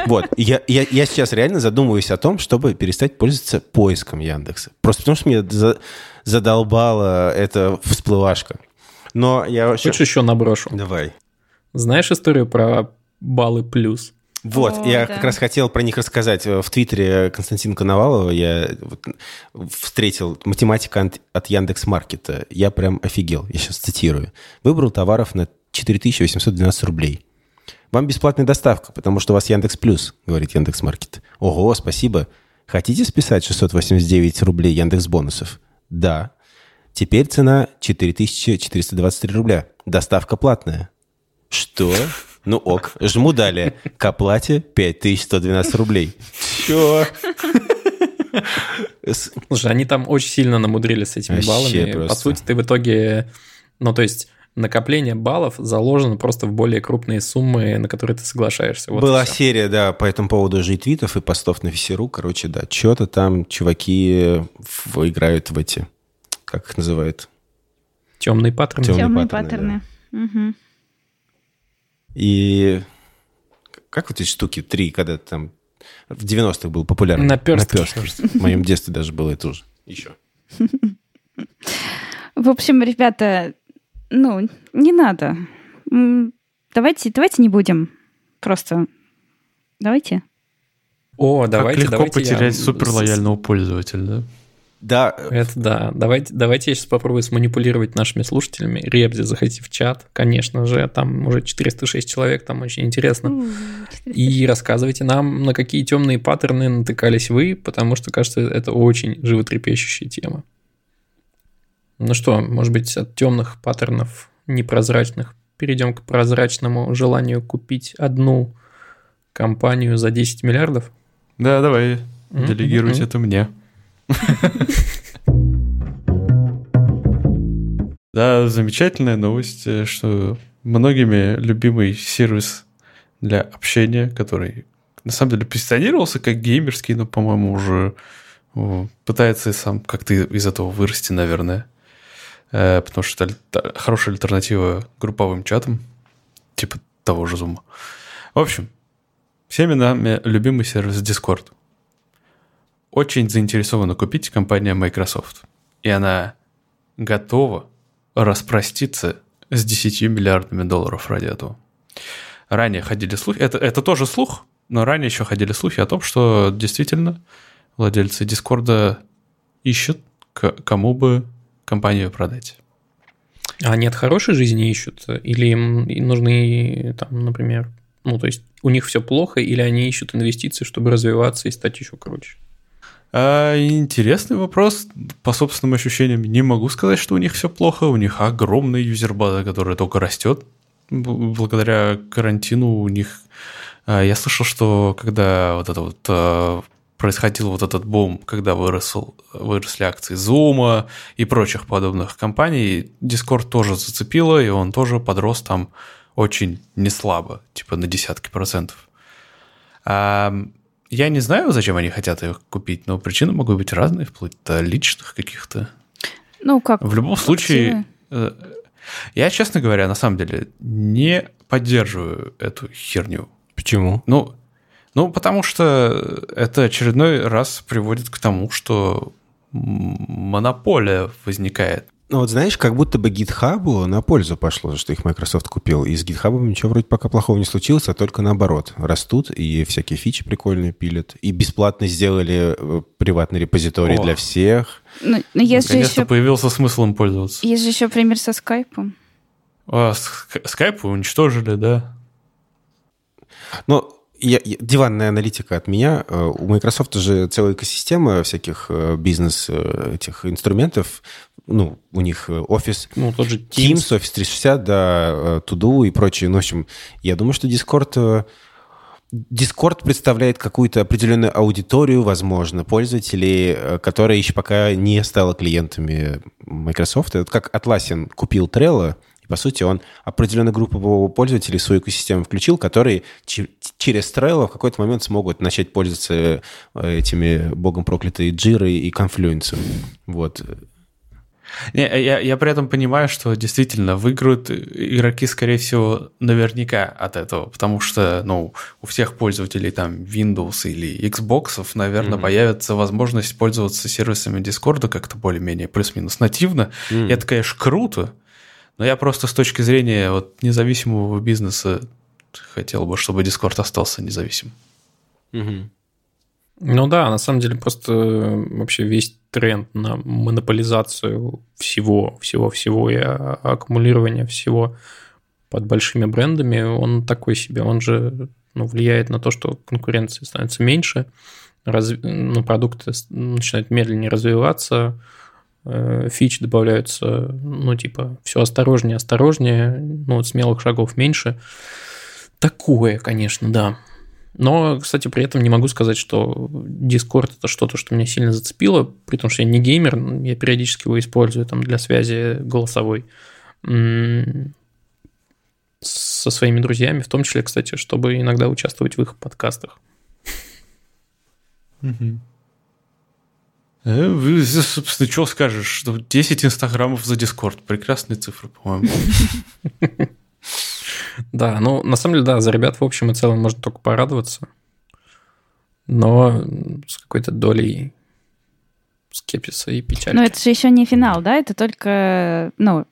Speaker 1: Вот. Я, я, я сейчас реально задумываюсь о том, чтобы перестать пользоваться поиском Яндекса. Просто потому что меня за, задолбала эта всплывашка. Но я...
Speaker 2: Хочешь еще наброшу?
Speaker 1: Давай.
Speaker 2: Знаешь историю про баллы плюс?
Speaker 1: Вот, О, я да. как раз хотел про них рассказать. В Твиттере Константина Коновалова я встретил математика от, от Яндекс.Маркета. Я прям офигел, я сейчас цитирую. Выбрал товаров на 4812 рублей. Вам бесплатная доставка, потому что у вас Яндекс Плюс, говорит Яндекс.Маркет. Ого, спасибо. Хотите списать 689 рублей Яндекс бонусов? Да. Теперь цена 4423 рубля. Доставка платная. Что? Ну ок, жму далее. К оплате 5112 рублей. Чё?
Speaker 2: Слушай, они там очень сильно намудрили с этими Вообще баллами. Просто. По сути, ты в итоге... Ну, то есть накопление баллов заложено просто в более крупные суммы, на которые ты соглашаешься.
Speaker 1: Вот Была серия, да, по этому поводу же и твитов, и постов на Весеру. Короче, да, что-то там чуваки играют в эти, как их называют?
Speaker 2: Темные паттерны.
Speaker 3: Темные, Темные паттерны. Да. Угу.
Speaker 1: И как вот эти штуки, три, когда там в 90-х был популярен?
Speaker 2: Наперстки.
Speaker 1: Наперстки. В моем детстве даже было это уже. Еще.
Speaker 3: В общем, ребята, ну, не надо. Давайте, давайте не будем. Просто давайте.
Speaker 2: О, давайте,
Speaker 4: как легко
Speaker 2: давайте
Speaker 4: потерять я... суперлояльного пользователя, да?
Speaker 1: Да.
Speaker 2: Это да. Давайте, давайте я сейчас попробую сманипулировать нашими слушателями. Ребзи, заходите в чат, конечно же, там уже 406 человек, там очень интересно. И рассказывайте нам, на какие темные паттерны натыкались вы, потому что, кажется, это очень животрепещущая тема. Ну что, может быть, от темных паттернов непрозрачных перейдем к прозрачному желанию купить одну компанию за 10 миллиардов?
Speaker 4: Да, давай, делегируйте mm-hmm. это мне. Да, замечательная новость, э, что многими любимый сервис для общения, который на самом деле позиционировался как геймерский, но, по-моему, уже пытается сам как-то из этого вырасти, наверное. Э, потому что это хорошая альтернатива групповым чатам, типа того же Zoom. В общем, всеми нами любимый сервис Discord очень заинтересована купить компания Microsoft. И она готова распроститься с 10 миллиардами долларов ради этого. Ранее ходили слухи, это, это тоже слух, но ранее еще ходили слухи о том, что действительно владельцы Дискорда ищут, к кому бы компанию продать.
Speaker 2: А нет, хорошей жизни ищут? Или им нужны, там, например, Ну, то есть у них все плохо, или они ищут инвестиции, чтобы развиваться и стать еще круче?
Speaker 4: А, интересный вопрос. По собственным ощущениям не могу сказать, что у них все плохо. У них огромная юзербаза, которая только растет. Благодаря карантину у них... А, я слышал, что когда вот это вот а, происходил вот этот бум, когда выросл, выросли акции Zoom и прочих подобных компаний, Discord тоже зацепило, и он тоже подрос там очень неслабо, типа на десятки процентов. Я не знаю, зачем они хотят их купить, но причины могут быть разные, вплоть до личных каких-то.
Speaker 3: Ну, как?
Speaker 4: В любом случае, э, я, честно говоря, на самом деле не поддерживаю эту херню.
Speaker 1: Почему?
Speaker 4: Ну, ну, потому что это очередной раз приводит к тому, что монополия возникает.
Speaker 1: Ну вот знаешь, как будто бы GitHub на пользу пошло, что их Microsoft купил. И с GitHub ничего вроде пока плохого не случилось, а только наоборот. Растут и всякие фичи прикольные пилят. И бесплатно сделали э, приватный репозиторий О. для всех.
Speaker 3: Ну, но есть
Speaker 4: Наконец-то
Speaker 3: еще...
Speaker 4: появился смысл им пользоваться.
Speaker 3: Есть же еще пример со скайпом.
Speaker 4: А, скайп уничтожили, да.
Speaker 1: Но я, я, диванная аналитика от меня. Э, у Microsoft же целая экосистема всяких э, бизнес этих инструментов. Ну, у них офис,
Speaker 2: ну, тот же
Speaker 1: Teams, Teams Office 360, да, To-Do и прочее. Ну, в общем, я думаю, что Discord... Discord представляет какую-то определенную аудиторию, возможно, пользователей, которая еще пока не стала клиентами Microsoft. Это как Atlassian купил Trello, по сути, он определенную группу пользователей в свою экосистему включил, которые через Trello в какой-то момент смогут начать пользоваться э, этими богом проклятые джиры и конфлюенсом. Вот.
Speaker 4: Не, я, я при этом понимаю, что действительно выиграют игроки, скорее всего, наверняка от этого, потому что, ну, у всех пользователей там Windows или Xbox, наверное, mm-hmm. появится возможность пользоваться сервисами Discord как-то более-менее плюс-минус нативно. Mm-hmm. И это, конечно, круто, но я просто с точки зрения вот независимого бизнеса хотел бы, чтобы Discord остался независимым.
Speaker 2: Угу. Ну да, на самом деле просто вообще весь тренд на монополизацию всего, всего-всего и аккумулирование всего под большими брендами, он такой себе, он же ну, влияет на то, что конкуренции становится меньше, раз, ну, продукты начинают медленнее развиваться, Э, фич добавляются, ну, типа, все осторожнее, осторожнее, ну, вот смелых шагов меньше. Такое, конечно, да. Но, кстати, при этом не могу сказать, что Discord это что-то, что меня сильно зацепило, при том, что я не геймер, я периодически его использую там для связи голосовой со своими друзьями, в том числе, кстати, чтобы иногда участвовать в их подкастах.
Speaker 4: Угу. Э, собственно, что скажешь? Что 10 инстаграмов за Дискорд. Прекрасные цифры, по-моему.
Speaker 2: Да, ну, на самом деле, да, за ребят в общем и целом можно только порадоваться. Но с какой-то долей скепсиса и печали.
Speaker 3: Но это же еще не финал, да? Это только, ну,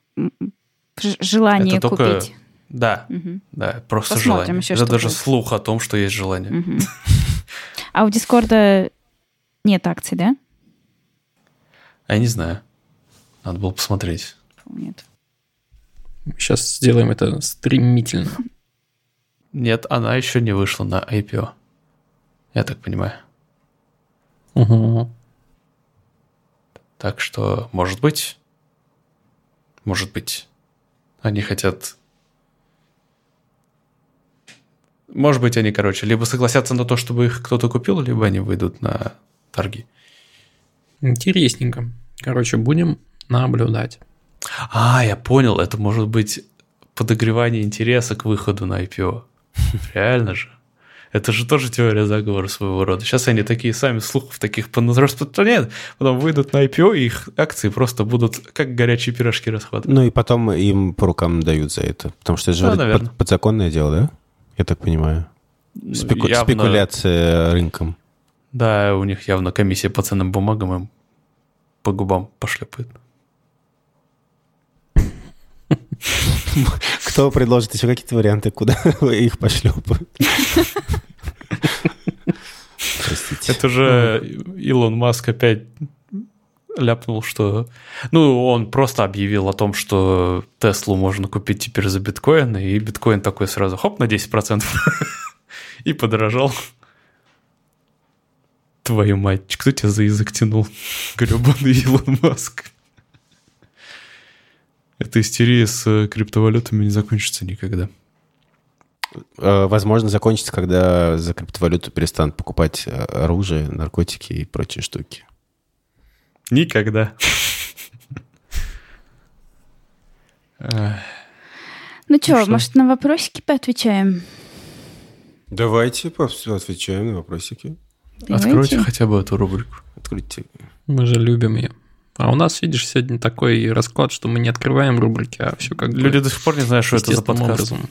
Speaker 3: желание это только... купить.
Speaker 4: Да, угу. да, просто Посмотрим желание. Еще, это даже будет. слух о том, что есть желание. Угу.
Speaker 3: А у Дискорда нет акций, да?
Speaker 4: Я не знаю. Надо было посмотреть.
Speaker 3: Нет.
Speaker 2: Сейчас сделаем это стремительно.
Speaker 4: Нет, она еще не вышла на IPO. Я так понимаю.
Speaker 2: Угу.
Speaker 4: Так что, может быть, может быть, они хотят... Может быть, они, короче, либо согласятся на то, чтобы их кто-то купил, либо они выйдут на торги.
Speaker 2: Интересненько. Короче, будем наблюдать.
Speaker 4: А, я понял, это может быть подогревание интереса к выходу на IPO. Реально же. Это же тоже теория заговора своего рода. Сейчас они такие сами слухов таких распространяют, потом выйдут на IPO, и их акции просто будут как горячие пирожки расхватывать.
Speaker 1: Ну и потом им по рукам дают за это. Потому что это же ну, под, подзаконное дело, да? Я так понимаю. Спеку... Явно... Спекуляция рынком.
Speaker 4: Да, у них явно комиссия по ценным бумагам им по губам пошлепает.
Speaker 1: Кто предложит еще какие-то варианты, куда их пошлепают?
Speaker 4: Это же Илон Маск опять ляпнул, что... Ну, он просто объявил о том, что Теслу можно купить теперь за биткоин, и биткоин такой сразу хоп на 10% и подорожал. Твою мать, кто тебя за язык тянул? Гребаный Илон Маск. Эта истерия с э, криптовалютами не закончится никогда.
Speaker 1: Э, Возможно, закончится, когда за криптовалюту перестанут покупать э, оружие, наркотики и прочие штуки.
Speaker 4: Никогда.
Speaker 3: Ну что,
Speaker 4: что?
Speaker 3: может, на вопросики поотвечаем?
Speaker 1: Давайте отвечаем на вопросики.
Speaker 4: Откройте хотя бы эту рубрику.
Speaker 1: Откройте.
Speaker 2: Мы же любим ее. А у нас, видишь, сегодня такой расклад, что мы не открываем рубрики, а все как бы
Speaker 4: Люди до сих пор не знают, что это за подкаст.
Speaker 2: образом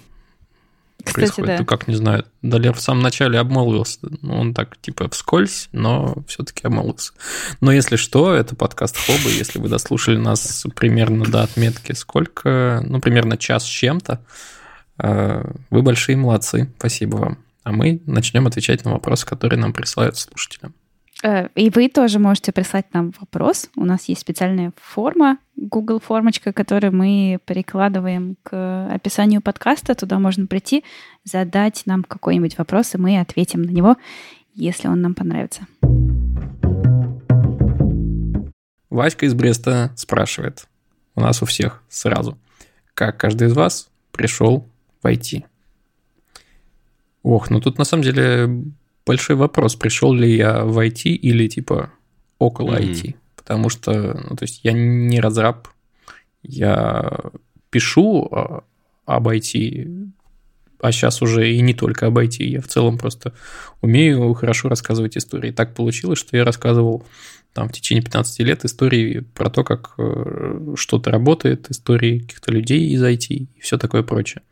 Speaker 3: Кстати,
Speaker 2: происходит.
Speaker 3: да.
Speaker 2: Ну, как не знаю. Далер в самом начале обмолвился. Ну, Он так, типа, вскользь, но все-таки обмолвился. Но если что, это подкаст Хобы. Если вы дослушали нас примерно до отметки сколько, ну, примерно час с чем-то, э, вы большие молодцы. Спасибо вам. А мы начнем отвечать на вопросы, которые нам присылают слушатели.
Speaker 3: Э, И вы тоже можете прислать нам вопрос. У нас есть специальная форма, Google формочка, которую мы прикладываем к описанию подкаста. Туда можно прийти, задать нам какой-нибудь вопрос, и мы ответим на него, если он нам понравится.
Speaker 2: Васька из Бреста спрашивает. У нас у всех сразу. Как каждый из вас пришел в IT? Ох, ну тут на самом деле большой вопрос, пришел ли я в IT или типа около
Speaker 1: Мгм.
Speaker 2: IT. Потому что, ну, то есть я не разраб, я пишу а, об IT, а сейчас уже и не только об IT, я в целом просто умею хорошо рассказывать истории. Так получилось, что я рассказывал там в течение 15 лет истории про то, как э, что-то работает, истории каких-то людей из IT и все такое прочее.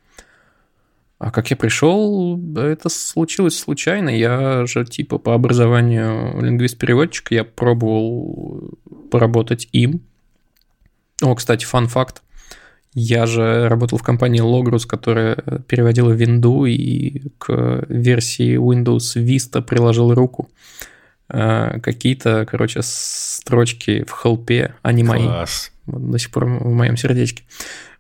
Speaker 2: А как я пришел, это случилось случайно. Я же типа по образованию лингвист-переводчик, я пробовал поработать им. О, кстати, фан-факт. Я же работал в компании Logrus, которая переводила винду и к версии Windows Vista приложил руку. Э, Какие-то, короче, строчки в хелпе, а не мои.
Speaker 1: Класс.
Speaker 2: Вот до сих пор в моем сердечке.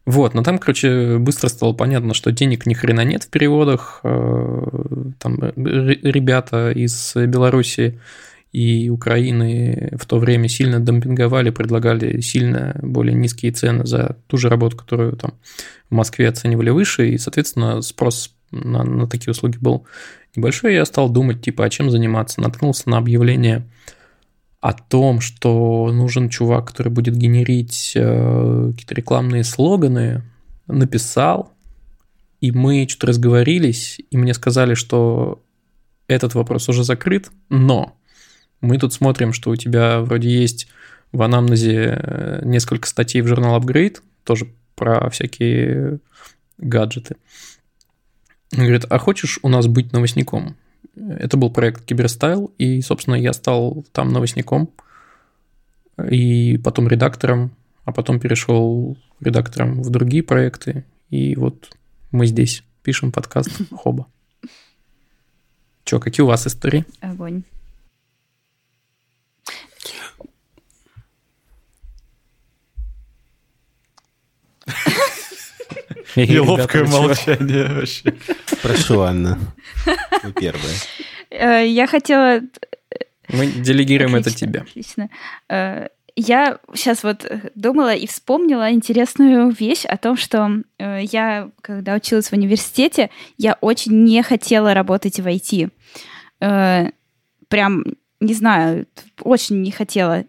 Speaker 2: Вот, но там, короче, быстро стало понятно, что денег ни хрена нет в переводах. Э, Там р- ребята из Беларуси и Украины в то время сильно демпинговали, предлагали сильно более низкие цены за ту же работу, которую там в Москве оценивали выше, и, соответственно, спрос на, на такие услуги был небольшой. Я стал думать, типа, а чем заниматься? Наткнулся на объявление о том, что нужен чувак, который будет генерить э, какие-то рекламные слоганы, написал, и мы что-то разговорились, и мне сказали, что этот вопрос уже закрыт, но мы тут смотрим, что у тебя вроде есть в анамнезе э, несколько статей в журнал Upgrade, тоже про всякие гаджеты. Он говорит, а хочешь у нас быть новостником? Это был проект Киберстайл, и, собственно, я стал там новостником, и потом редактором, а потом перешел редактором в другие проекты, и вот мы здесь пишем подкаст Хоба. Че, какие у вас истории?
Speaker 3: Огонь.
Speaker 4: Неловкое молчание вообще.
Speaker 1: Прошу, Анна. Вы первая.
Speaker 3: Э, Я хотела
Speaker 2: Мы делегируем это тебе.
Speaker 3: Отлично. Э, Я сейчас вот э, думала и вспомнила интересную вещь о том, что э, я, когда училась в университете, я очень не хотела работать в IT. Э, Прям, не знаю, очень не хотела.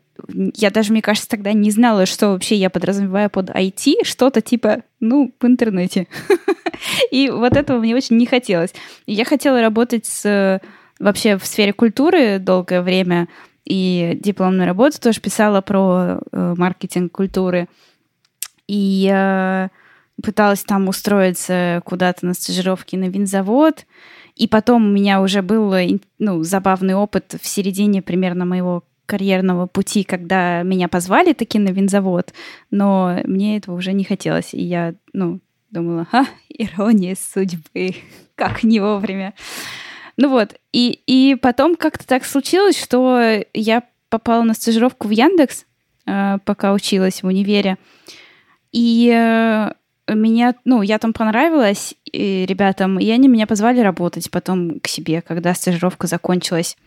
Speaker 3: Я даже, мне кажется, тогда не знала, что вообще я подразумеваю под IT, что-то типа, ну, в интернете. И вот этого мне очень не хотелось. Я хотела работать с э, вообще в сфере культуры долгое время, и дипломную работу тоже писала про э, маркетинг культуры. И я пыталась там устроиться куда-то на стажировки на винзавод. И потом у меня уже был э, ну, забавный опыт в середине примерно моего карьерного пути, когда меня позвали таки на винзавод, но мне этого уже не хотелось. И я, ну, думала, а, ирония судьбы, как не вовремя. Ну вот, и, и потом как-то так случилось, что я попала на стажировку в Яндекс, э, пока училась в универе. И э, меня, ну, я там понравилась ребятам, и они меня позвали работать потом к себе, когда стажировка закончилась.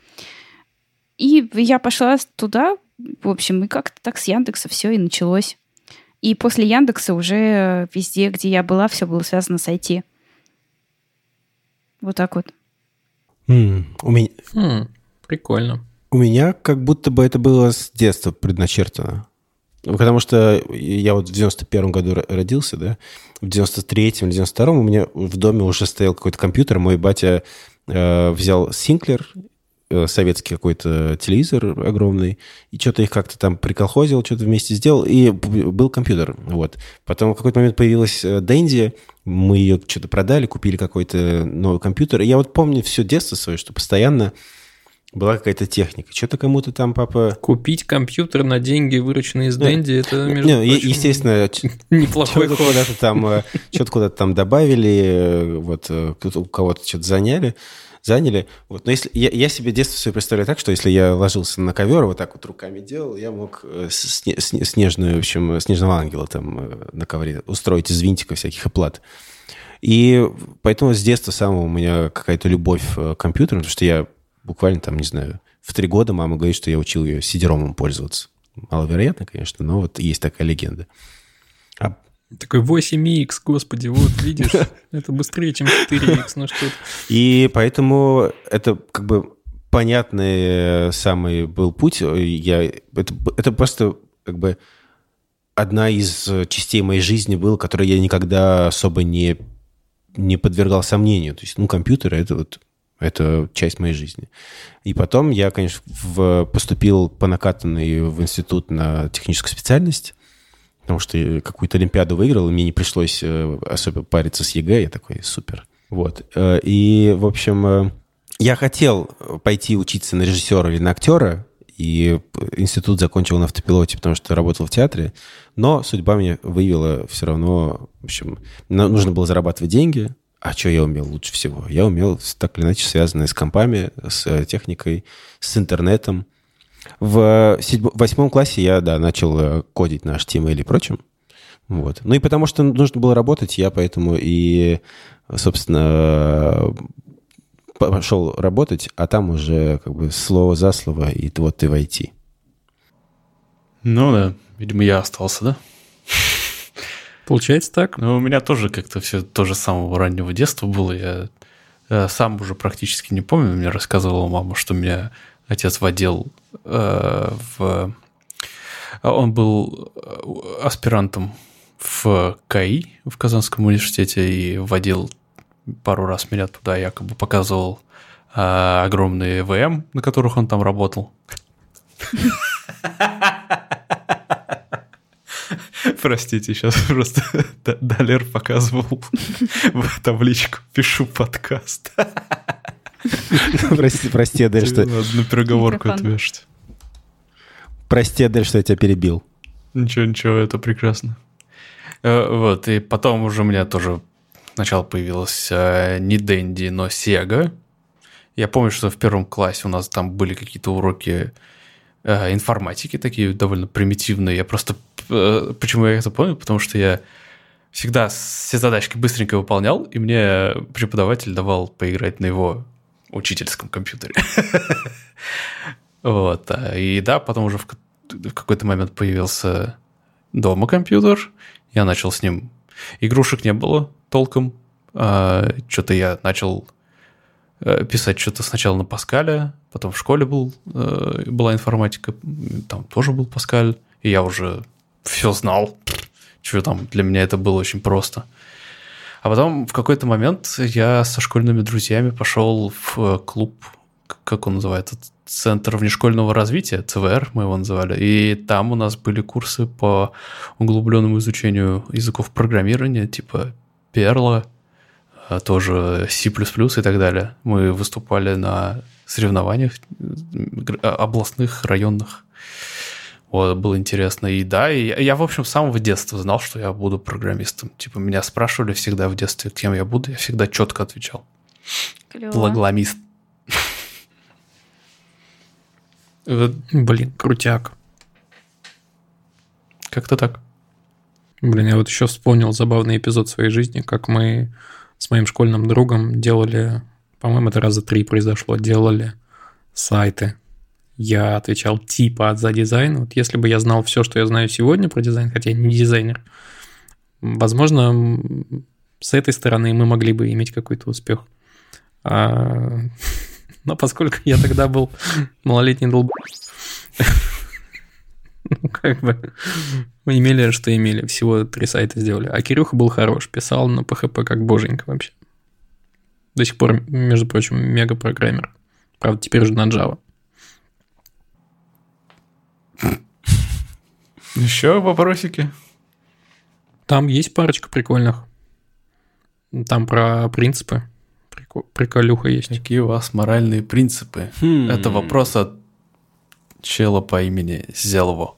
Speaker 3: И я пошла туда, в общем, и как-то так с Яндекса все и началось. И после Яндекса уже везде, где я была, все было связано с IT. Вот так вот.
Speaker 1: М, У меня,
Speaker 2: Хм, прикольно.
Speaker 1: у меня как будто бы это было с детства предначертано. Потому что я вот в 91 году ро- родился, да, в 93-м, 92-м у меня в доме уже стоял какой-то компьютер, мой батя э, взял Синклер, советский какой-то телевизор огромный, и что-то их как-то там приколхозил, что-то вместе сделал, и был компьютер, вот. Потом в какой-то момент появилась э, Дэнди, мы ее что-то продали, купили какой-то новый компьютер, и я вот помню все детство свое, что постоянно была какая-то техника. Что-то кому-то там папа...
Speaker 2: Купить компьютер на деньги, вырученные из Дэнди, это, между
Speaker 1: Не, е-
Speaker 2: прочим,
Speaker 1: естественно,
Speaker 2: неплохой
Speaker 1: что-то
Speaker 2: ход.
Speaker 1: куда-то там, э, что-то куда-то там добавили, э, вот э, у кого-то что-то заняли, заняли. Вот. Но если я, я себе детство свое представляю так, что если я ложился на ковер, вот так вот руками делал, я мог э, сне- сне- снежную, в общем, снежного ангела там э, на ковре устроить из винтиков всяких и плат. И поэтому с детства самого у меня какая-то любовь э, к компьютеру, потому что я буквально там, не знаю, в три года мама говорит, что я учил ее сидеромом пользоваться. Маловероятно, конечно, но вот есть такая легенда. А
Speaker 2: Такой 8х, господи, вот видишь, это быстрее, чем 4х, ну что.
Speaker 1: И поэтому это как бы понятный э, самый был путь. Я, это, это просто как бы одна из э, частей моей жизни была, которой я никогда особо не, не подвергал сомнению. То есть, ну, компьютеры — это вот это часть моей жизни. И потом я, конечно, в, поступил по накатанной в институт на техническую специальность, потому что какую-то олимпиаду выиграл, и мне не пришлось э, особо париться с ЕГЭ. Я такой, супер. Вот. Э, И, в общем, э, я хотел пойти учиться на режиссера или на актера, и институт закончил на автопилоте, потому что работал в театре, но судьба меня вывела все равно, в общем, нужно было зарабатывать деньги, а что я умел лучше всего? Я умел так или иначе связанное с компами, с техникой, с интернетом. В седьмо- восьмом классе я, да, начал э, кодить на HTML и прочем. Вот. Ну и потому что нужно было работать, я поэтому и, собственно, пошел работать, а там уже как бы слово за слово, и вот ты войти.
Speaker 4: Ну да, видимо, я остался, да?
Speaker 2: Получается так?
Speaker 4: Ну, у меня тоже как-то все тоже с самого раннего детства было. Я э, сам уже практически не помню. Мне рассказывала мама, что меня отец водил в... Он был э, аспирантом в КАИ в Казанском университете и водил пару раз меня туда, якобы показывал э, огромные ВМ, на которых он там работал. Простите, сейчас просто Далер показывал в табличку «Пишу подкаст».
Speaker 1: Прости, прости, Адель, что,
Speaker 4: Надо на переговорку отвешать.
Speaker 1: прости, Адель, что я тебя перебил.
Speaker 4: Ничего, ничего, это прекрасно. Э, Вот, и потом уже у меня тоже сначала появилась э, не Дэнди, но Сега. Я помню, что в первом классе у нас там были какие-то уроки э, информатики, такие довольно примитивные. Я просто... э, Почему я это помню? Потому что я всегда все задачки быстренько выполнял, и мне преподаватель давал поиграть на его учительском компьютере. Вот. а, И да, потом уже в ка- в какой-то момент появился дома компьютер. Я начал с ним... Игрушек не было толком. Что-то я начал э, писать что-то сначала на Паскале, потом в школе был, э, была информатика, там тоже был Паскаль, и я уже все знал. Что там, для меня это было очень просто. А потом в какой-то момент я со школьными друзьями пошел в э, клуб, как он называется, Центр внешкольного развития, ЦВР мы его называли, и там у нас были курсы по углубленному изучению языков программирования, типа Перла, а тоже C++ и так далее. Мы выступали на соревнованиях гр- а, областных, районных. Вот, было интересно. И да, и я, я, в общем, с самого детства знал, что я буду программистом. Типа, меня спрашивали всегда в детстве, кем я буду, я всегда четко отвечал.
Speaker 3: Клево.
Speaker 2: Блин, крутяк.
Speaker 4: Как-то так.
Speaker 2: Блин, я вот еще вспомнил забавный эпизод своей жизни, как мы с моим школьным другом делали, по-моему, это раза три произошло, делали сайты. Я отвечал типа за дизайн. Вот если бы я знал все, что я знаю сегодня про дизайн, хотя я не дизайнер, возможно, с этой стороны мы могли бы иметь какой-то успех. А... Но поскольку я тогда был малолетний долб... Ну, как бы мы имели, что имели. Всего три сайта сделали. А Кирюха был хорош. Писал на PHP как боженька вообще. До сих пор, между прочим, мега-программер. Правда, теперь уже на Java.
Speaker 4: Еще вопросики?
Speaker 2: Там есть парочка прикольных. Там про принципы. Приколюха есть.
Speaker 4: Какие у вас моральные принципы?
Speaker 1: Хм.
Speaker 4: Это вопрос от чела по имени Зелво.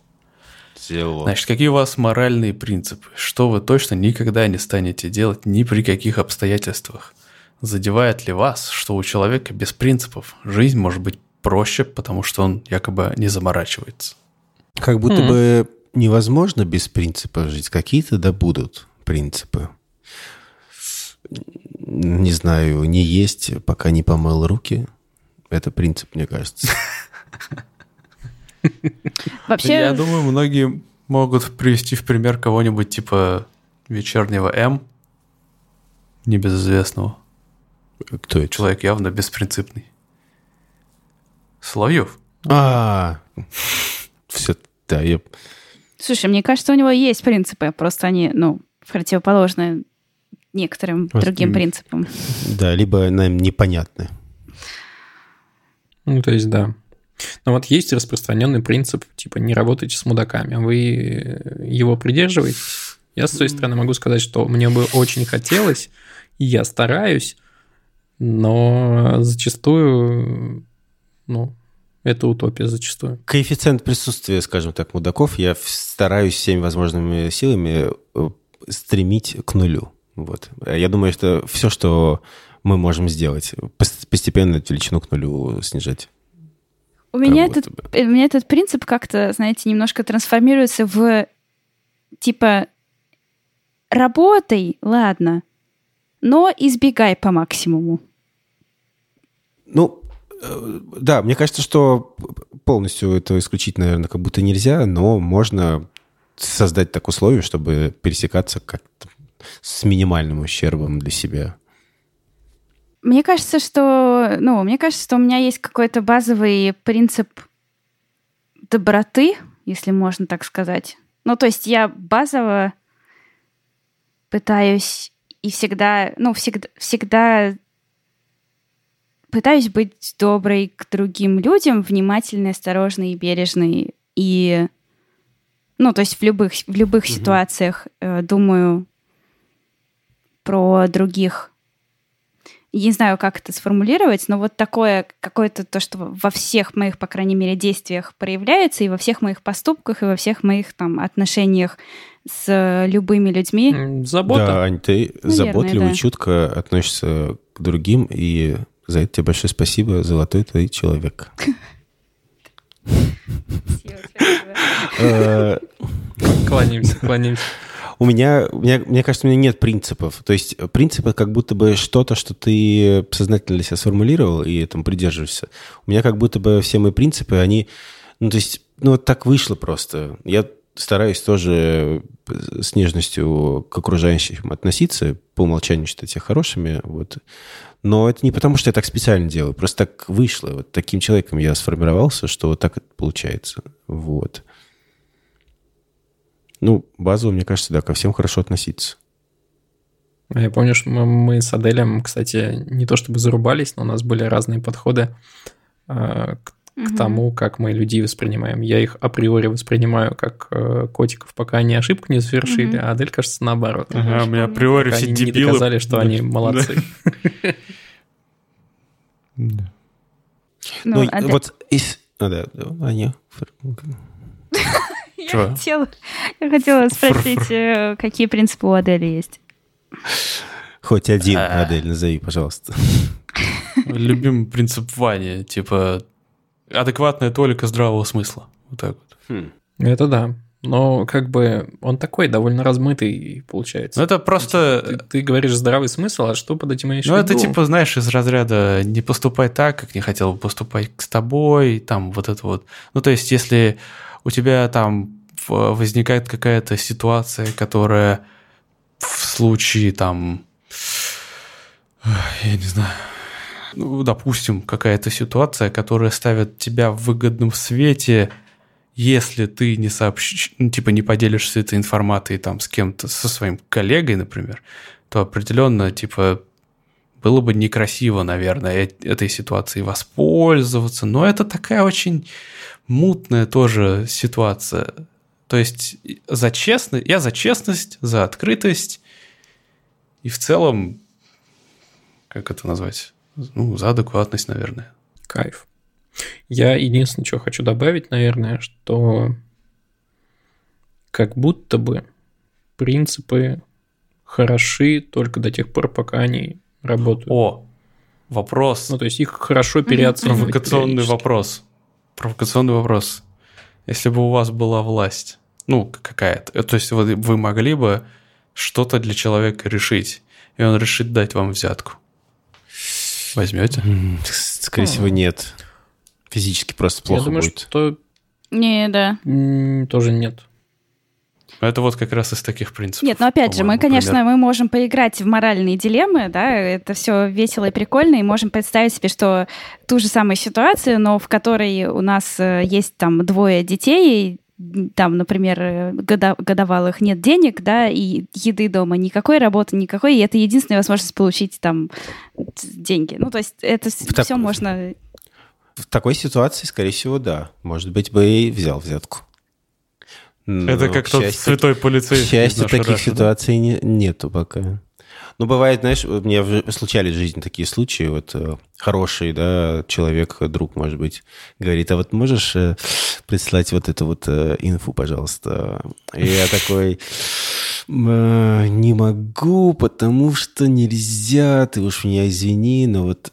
Speaker 1: Зело.
Speaker 4: Значит, какие у вас моральные принципы? Что вы точно никогда не станете делать ни при каких обстоятельствах? Задевает ли вас, что у человека без принципов жизнь может быть проще, потому что он якобы не заморачивается?
Speaker 1: Как будто
Speaker 2: Мгм.
Speaker 1: бы невозможно без принципов жить. Какие-то да будут принципы. Не знаю, не есть, пока не помыл руки. Это принцип, мне кажется.
Speaker 3: Вообще,
Speaker 4: Я думаю, многие могут привести в пример кого-нибудь типа вечернего М, небезызвестного.
Speaker 1: Кто это?
Speaker 4: Человек явно беспринципный. Соловьев.
Speaker 1: А, все, да, я...
Speaker 3: слушай, мне кажется, у него есть принципы, просто они, ну, противоположны некоторым
Speaker 1: Просто,
Speaker 3: другим принципам.
Speaker 1: Да, либо нам непонятны.
Speaker 2: Ну, то есть, да. Но вот есть распространенный принцип, типа, не работайте с мудаками. Вы его придерживаетесь? Я, с своей стороны, могу сказать, что мне бы очень хотелось, и я стараюсь, но зачастую, ну, это утопия зачастую.
Speaker 1: Коэффициент присутствия, скажем так, мудаков я стараюсь всеми возможными силами э, стремить к нулю. Вот. Я думаю, что все, что мы можем сделать, пос- постепенно эту величину к нулю снижать.
Speaker 3: У меня, этот,
Speaker 1: бы.
Speaker 3: э, у меня этот принцип как-то, знаете, немножко трансформируется в типа работай, ладно, но избегай по максимуму.
Speaker 1: Ну, да, мне кажется, что полностью это исключить, наверное, как будто нельзя, но можно создать так условия, чтобы пересекаться как-то с минимальным ущербом для себя.
Speaker 3: Мне кажется, что, ну, мне кажется, что у меня есть какой-то базовый принцип доброты, если можно так сказать. Ну, то есть я базово пытаюсь и всегда, ну, всегда, всегда пытаюсь быть доброй к другим людям, внимательной, осторожной и бережной. И, ну, то есть в любых, в любых
Speaker 1: Мгм.
Speaker 3: ситуациях э, думаю про других. Я не знаю, как это сформулировать, но вот такое какое-то то, что во всех моих, по крайней мере, действиях проявляется, и во всех моих поступках, и во всех моих там отношениях с любыми людьми.
Speaker 2: Забота.
Speaker 1: Да, Ань, ты
Speaker 3: Наверное,
Speaker 1: заботливо и
Speaker 3: да.
Speaker 1: чутко относишься к другим, и за это тебе большое спасибо, золотой ты человек. Э,
Speaker 2: Кланяемся, кланяемся.
Speaker 1: У меня, у меня, мне кажется, у меня нет принципов. То есть принципы как будто бы что-то, что ты сознательно для себя сформулировал и этому придерживаешься. У меня как будто бы все мои принципы, они... Ну, то есть, ну, вот так вышло просто. Я стараюсь тоже с нежностью к окружающим относиться, по умолчанию считать их хорошими, вот. Но это не потому, что я так специально делаю, просто так вышло. Вот таким человеком я сформировался, что вот так это получается. Вот. Ну, базово, мне кажется, да, ко всем хорошо относиться.
Speaker 2: А Я помню, что мы, мы с Аделем, кстати, не то чтобы зарубались, но у нас были разные подходы э, к, тому, как мы людей воспринимаем. Я их априори воспринимаю как э, котиков, пока они ошибку не совершили, а Адель, кажется, наоборот.
Speaker 4: Ага, у меня априори все
Speaker 2: они не
Speaker 4: дебилы.
Speaker 2: доказали, что
Speaker 4: Да.
Speaker 2: они молодцы.
Speaker 3: Ну,
Speaker 1: Ну,
Speaker 3: а
Speaker 1: вот из... А, да, да, Аня.
Speaker 3: я, хотела, я хотела спросить, э, какие принципы у Адели есть.
Speaker 1: Хоть один,
Speaker 4: А.
Speaker 1: Адель, назови, пожалуйста.
Speaker 4: Любимый принцип Вани, типа адекватная толика здравого смысла. Вот так вот.
Speaker 1: Хм.
Speaker 2: Это да. Но как бы он такой довольно размытый получается.
Speaker 4: Ну, это просто...
Speaker 2: Ты, ты говоришь здравый смысл, а что под этим имеешь
Speaker 4: Ну, это типа, знаешь, из разряда не поступай так, как не хотел бы поступать с тобой, там вот это вот. Ну, то есть, если у тебя там возникает какая-то ситуация, которая в случае там, я не знаю, ну, допустим, какая-то ситуация, которая ставит тебя в выгодном свете, если ты не сообщишь, ну, типа не поделишься этой информацией там с кем-то, со своим коллегой, например, то определенно, типа, было бы некрасиво, наверное, э- этой ситуацией воспользоваться. Но это такая очень мутная тоже ситуация. То есть за честность, я за честность, за открытость и в целом, как это назвать? Ну, за адекватность, наверное.
Speaker 2: Кайф. Я единственное, что хочу добавить, наверное, что как будто бы принципы хороши только до тех пор, пока они работают.
Speaker 4: О, вопрос.
Speaker 2: Ну, то есть их хорошо переоценивать.
Speaker 4: Провокационный вопрос. Провокационный вопрос. Если бы у вас была власть, ну, какая-то, э, то есть вы, вы могли бы что-то для человека решить, и он решит дать вам взятку. Возьмете?
Speaker 1: Скорее всего, нет. Физически просто
Speaker 2: Я
Speaker 1: плохо
Speaker 2: думаю,
Speaker 1: будет.
Speaker 2: что
Speaker 3: Не, да.
Speaker 2: тоже нет.
Speaker 4: Это вот как раз из таких принципов.
Speaker 3: Нет, ну опять же, мы, конечно,
Speaker 4: пример.
Speaker 3: мы можем поиграть в моральные дилеммы, да, это все весело и прикольно, и можем представить себе, что ту же самую ситуацию, но в которой у нас э, есть там двое детей, и, там, например, года- годовалых нет денег, да, и еды дома никакой, работы никакой, и это единственная возможность получить там деньги. Ну, то есть это
Speaker 1: В так-
Speaker 3: все можно...
Speaker 1: В такой ситуации, скорее всего, да. Может быть, бы и взял взятку. Но,
Speaker 4: Это как
Speaker 1: к
Speaker 4: тот
Speaker 1: счастью,
Speaker 4: святой
Speaker 1: К
Speaker 4: полицейский. из
Speaker 1: счастью, таких
Speaker 4: Раши, да?
Speaker 1: ситуаций не- нету пока. Ну, бывает, знаешь, у меня случались в жизни такие случаи, вот э, хороший, да, человек, друг, может быть, говорит, а вот можешь э, прислать вот эту вот э, инфу, пожалуйста? И я такой, «М, э, не могу, потому что нельзя, ты уж меня извини, но вот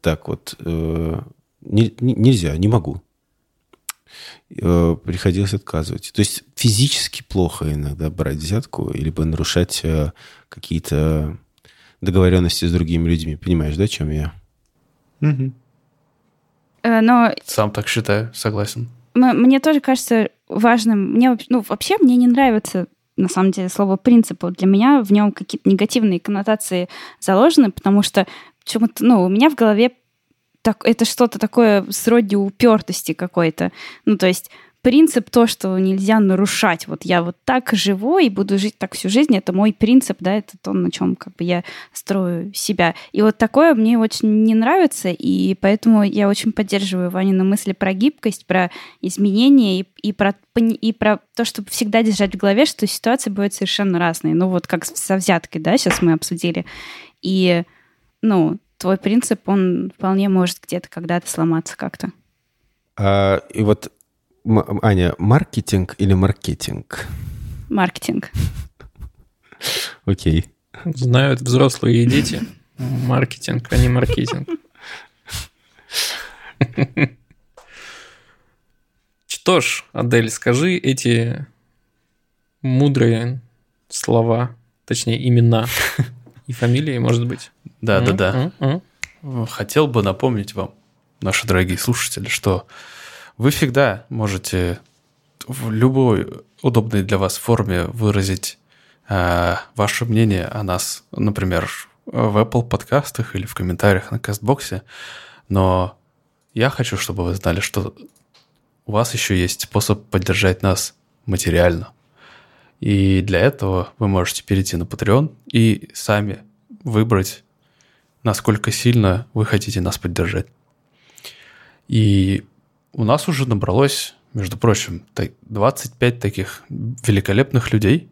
Speaker 1: так вот, не- не- нельзя, не могу приходилось отказывать. То есть физически плохо иногда брать взятку, либо нарушать э, какие-то договоренности с другими людьми. Понимаешь, да, чем я?
Speaker 3: Э, Но
Speaker 4: Сам так считаю, согласен.
Speaker 3: Мне тоже кажется важным, мне вообще- ну, вообще мне не нравится на самом деле слово принцип. Вот Для меня в нем какие-то негативные коннотации заложены, потому что почему-то, ну, у меня в голове так, это что-то такое сродни упертости какой-то. Ну, то есть принцип то, что нельзя нарушать. Вот я вот так живу и буду жить так всю жизнь. Это мой принцип, да, это то, на чем как бы я строю себя. И вот такое мне очень не нравится, и поэтому я очень поддерживаю Ванину мысли про гибкость, про изменения и, и, про, и про то, чтобы всегда держать в голове, что ситуации бывают совершенно разные. Ну вот как со взяткой, да, сейчас мы обсудили. И, ну, твой принцип, он вполне может где-то когда-то сломаться как-то.
Speaker 1: А, и вот, Аня, маркетинг или маркетинг?
Speaker 3: Маркетинг.
Speaker 1: Окей.
Speaker 2: Знают взрослые и дети. Маркетинг, а не маркетинг. Что ж, Адель, скажи эти мудрые слова, точнее имена и фамилии, может быть.
Speaker 4: Да, да, да. Хотел бы напомнить вам, наши дорогие слушатели, что вы всегда можете в любой удобной для вас форме выразить э, ваше мнение о нас, например, в Apple подкастах или в комментариях на Кастбоксе. Но я хочу, чтобы вы знали, что у вас еще есть способ поддержать нас материально. И для этого вы можете перейти на Patreon и сами выбрать, насколько сильно вы хотите нас поддержать. И у нас уже набралось, между прочим, та- 25 таких великолепных людей.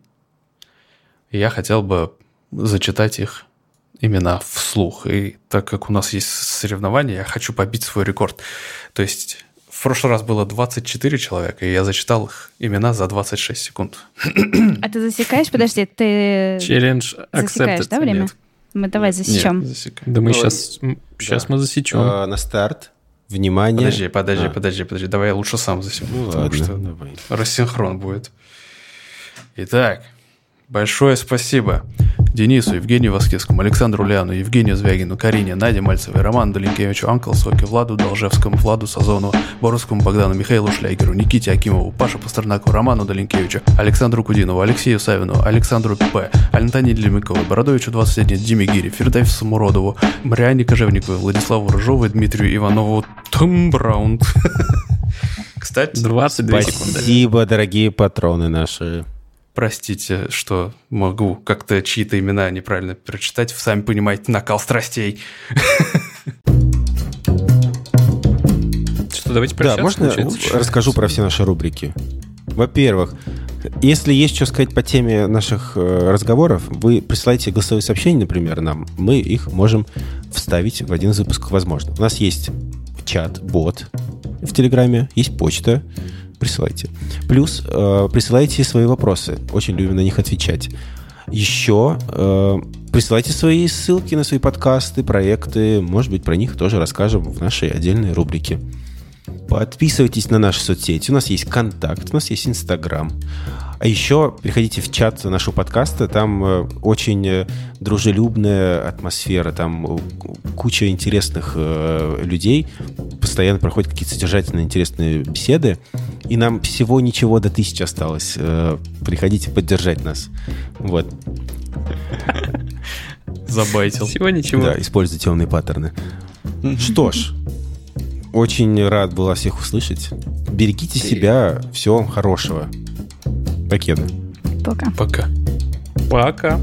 Speaker 4: И я хотел бы зачитать их имена вслух. И так как у нас есть соревнования, я хочу побить свой рекорд. То есть в прошлый раз было 24 человека, и я зачитал их имена за 26 секунд.
Speaker 3: А ты засекаешь? Подожди, ты
Speaker 2: Челлендж
Speaker 3: засекаешь,
Speaker 2: accepted.
Speaker 3: да, время?
Speaker 2: Нет.
Speaker 3: Мы давай засечем.
Speaker 4: Нет, засекай.
Speaker 2: Да мы
Speaker 1: Ну,
Speaker 2: сейчас, сейчас
Speaker 1: да.
Speaker 2: мы засечем.
Speaker 1: А, на старт. Внимание.
Speaker 4: Подожди, подожди,
Speaker 1: А.
Speaker 4: подожди, подожди. Давай я лучше сам засеку.
Speaker 1: Ну
Speaker 4: потому
Speaker 1: ладно,
Speaker 4: что
Speaker 1: давай.
Speaker 4: рассинхрон будет. Итак, большое спасибо Денису, Евгению Воскесскому, Александру Ляну, Евгению Звягину, Карине, Наде Мальцевой, Роману Долинкевичу, Анкл Соке, Владу Должевскому, Владу Сазонову, Боровскому Богдану, Михаилу Шлягеру, Никите Акимову, Паше Пастернаку, Роману Долинкевичу, Александру Кудинову, Алексею Савину, Александру П, Алентане Делимиковой, Бородовичу 21, Диме Гири, Фердаеву Самуродову, Мариане Кожевниковой, Владиславу Рыжову и Дмитрию Иванову Том Браунд. Кстати,
Speaker 2: 22 секунды.
Speaker 1: Спасибо, дорогие патроны наши.
Speaker 4: Простите, что могу как-то чьи-то имена неправильно прочитать. Сами понимаете, накал страстей.
Speaker 2: Что, давайте
Speaker 1: Да,
Speaker 2: прощаться,
Speaker 1: можно
Speaker 2: получается?
Speaker 1: расскажу про все наши рубрики? Во-первых, если есть что сказать по теме наших э, разговоров, вы присылайте голосовые сообщения, например, нам. Мы их можем вставить в один из выпусков, возможно. У нас есть чат, бот в Телеграме, есть почта. Присылайте. Плюс э, присылайте свои вопросы. Очень любим на них отвечать. Еще э, присылайте свои ссылки на свои подкасты, проекты. Может быть, про них тоже расскажем в нашей отдельной рубрике. Подписывайтесь на наши соцсети. У нас есть контакт, у нас есть Инстаграм. А еще приходите в чат нашего подкаста. Там э, очень э, дружелюбная атмосфера. Там э, куча интересных людей. Постоянно проходят какие-то содержательные, интересные беседы. И нам всего ничего до тысячи осталось. Приходите поддержать нас. Вот.
Speaker 4: Забайтил.
Speaker 2: Всего ничего.
Speaker 1: Да, используйте темные паттерны. Что ж, очень рад был вас всех услышать. Берегите себя. Всего вам хорошего. Покеда.
Speaker 3: Пока.
Speaker 4: Пока.
Speaker 2: Пока.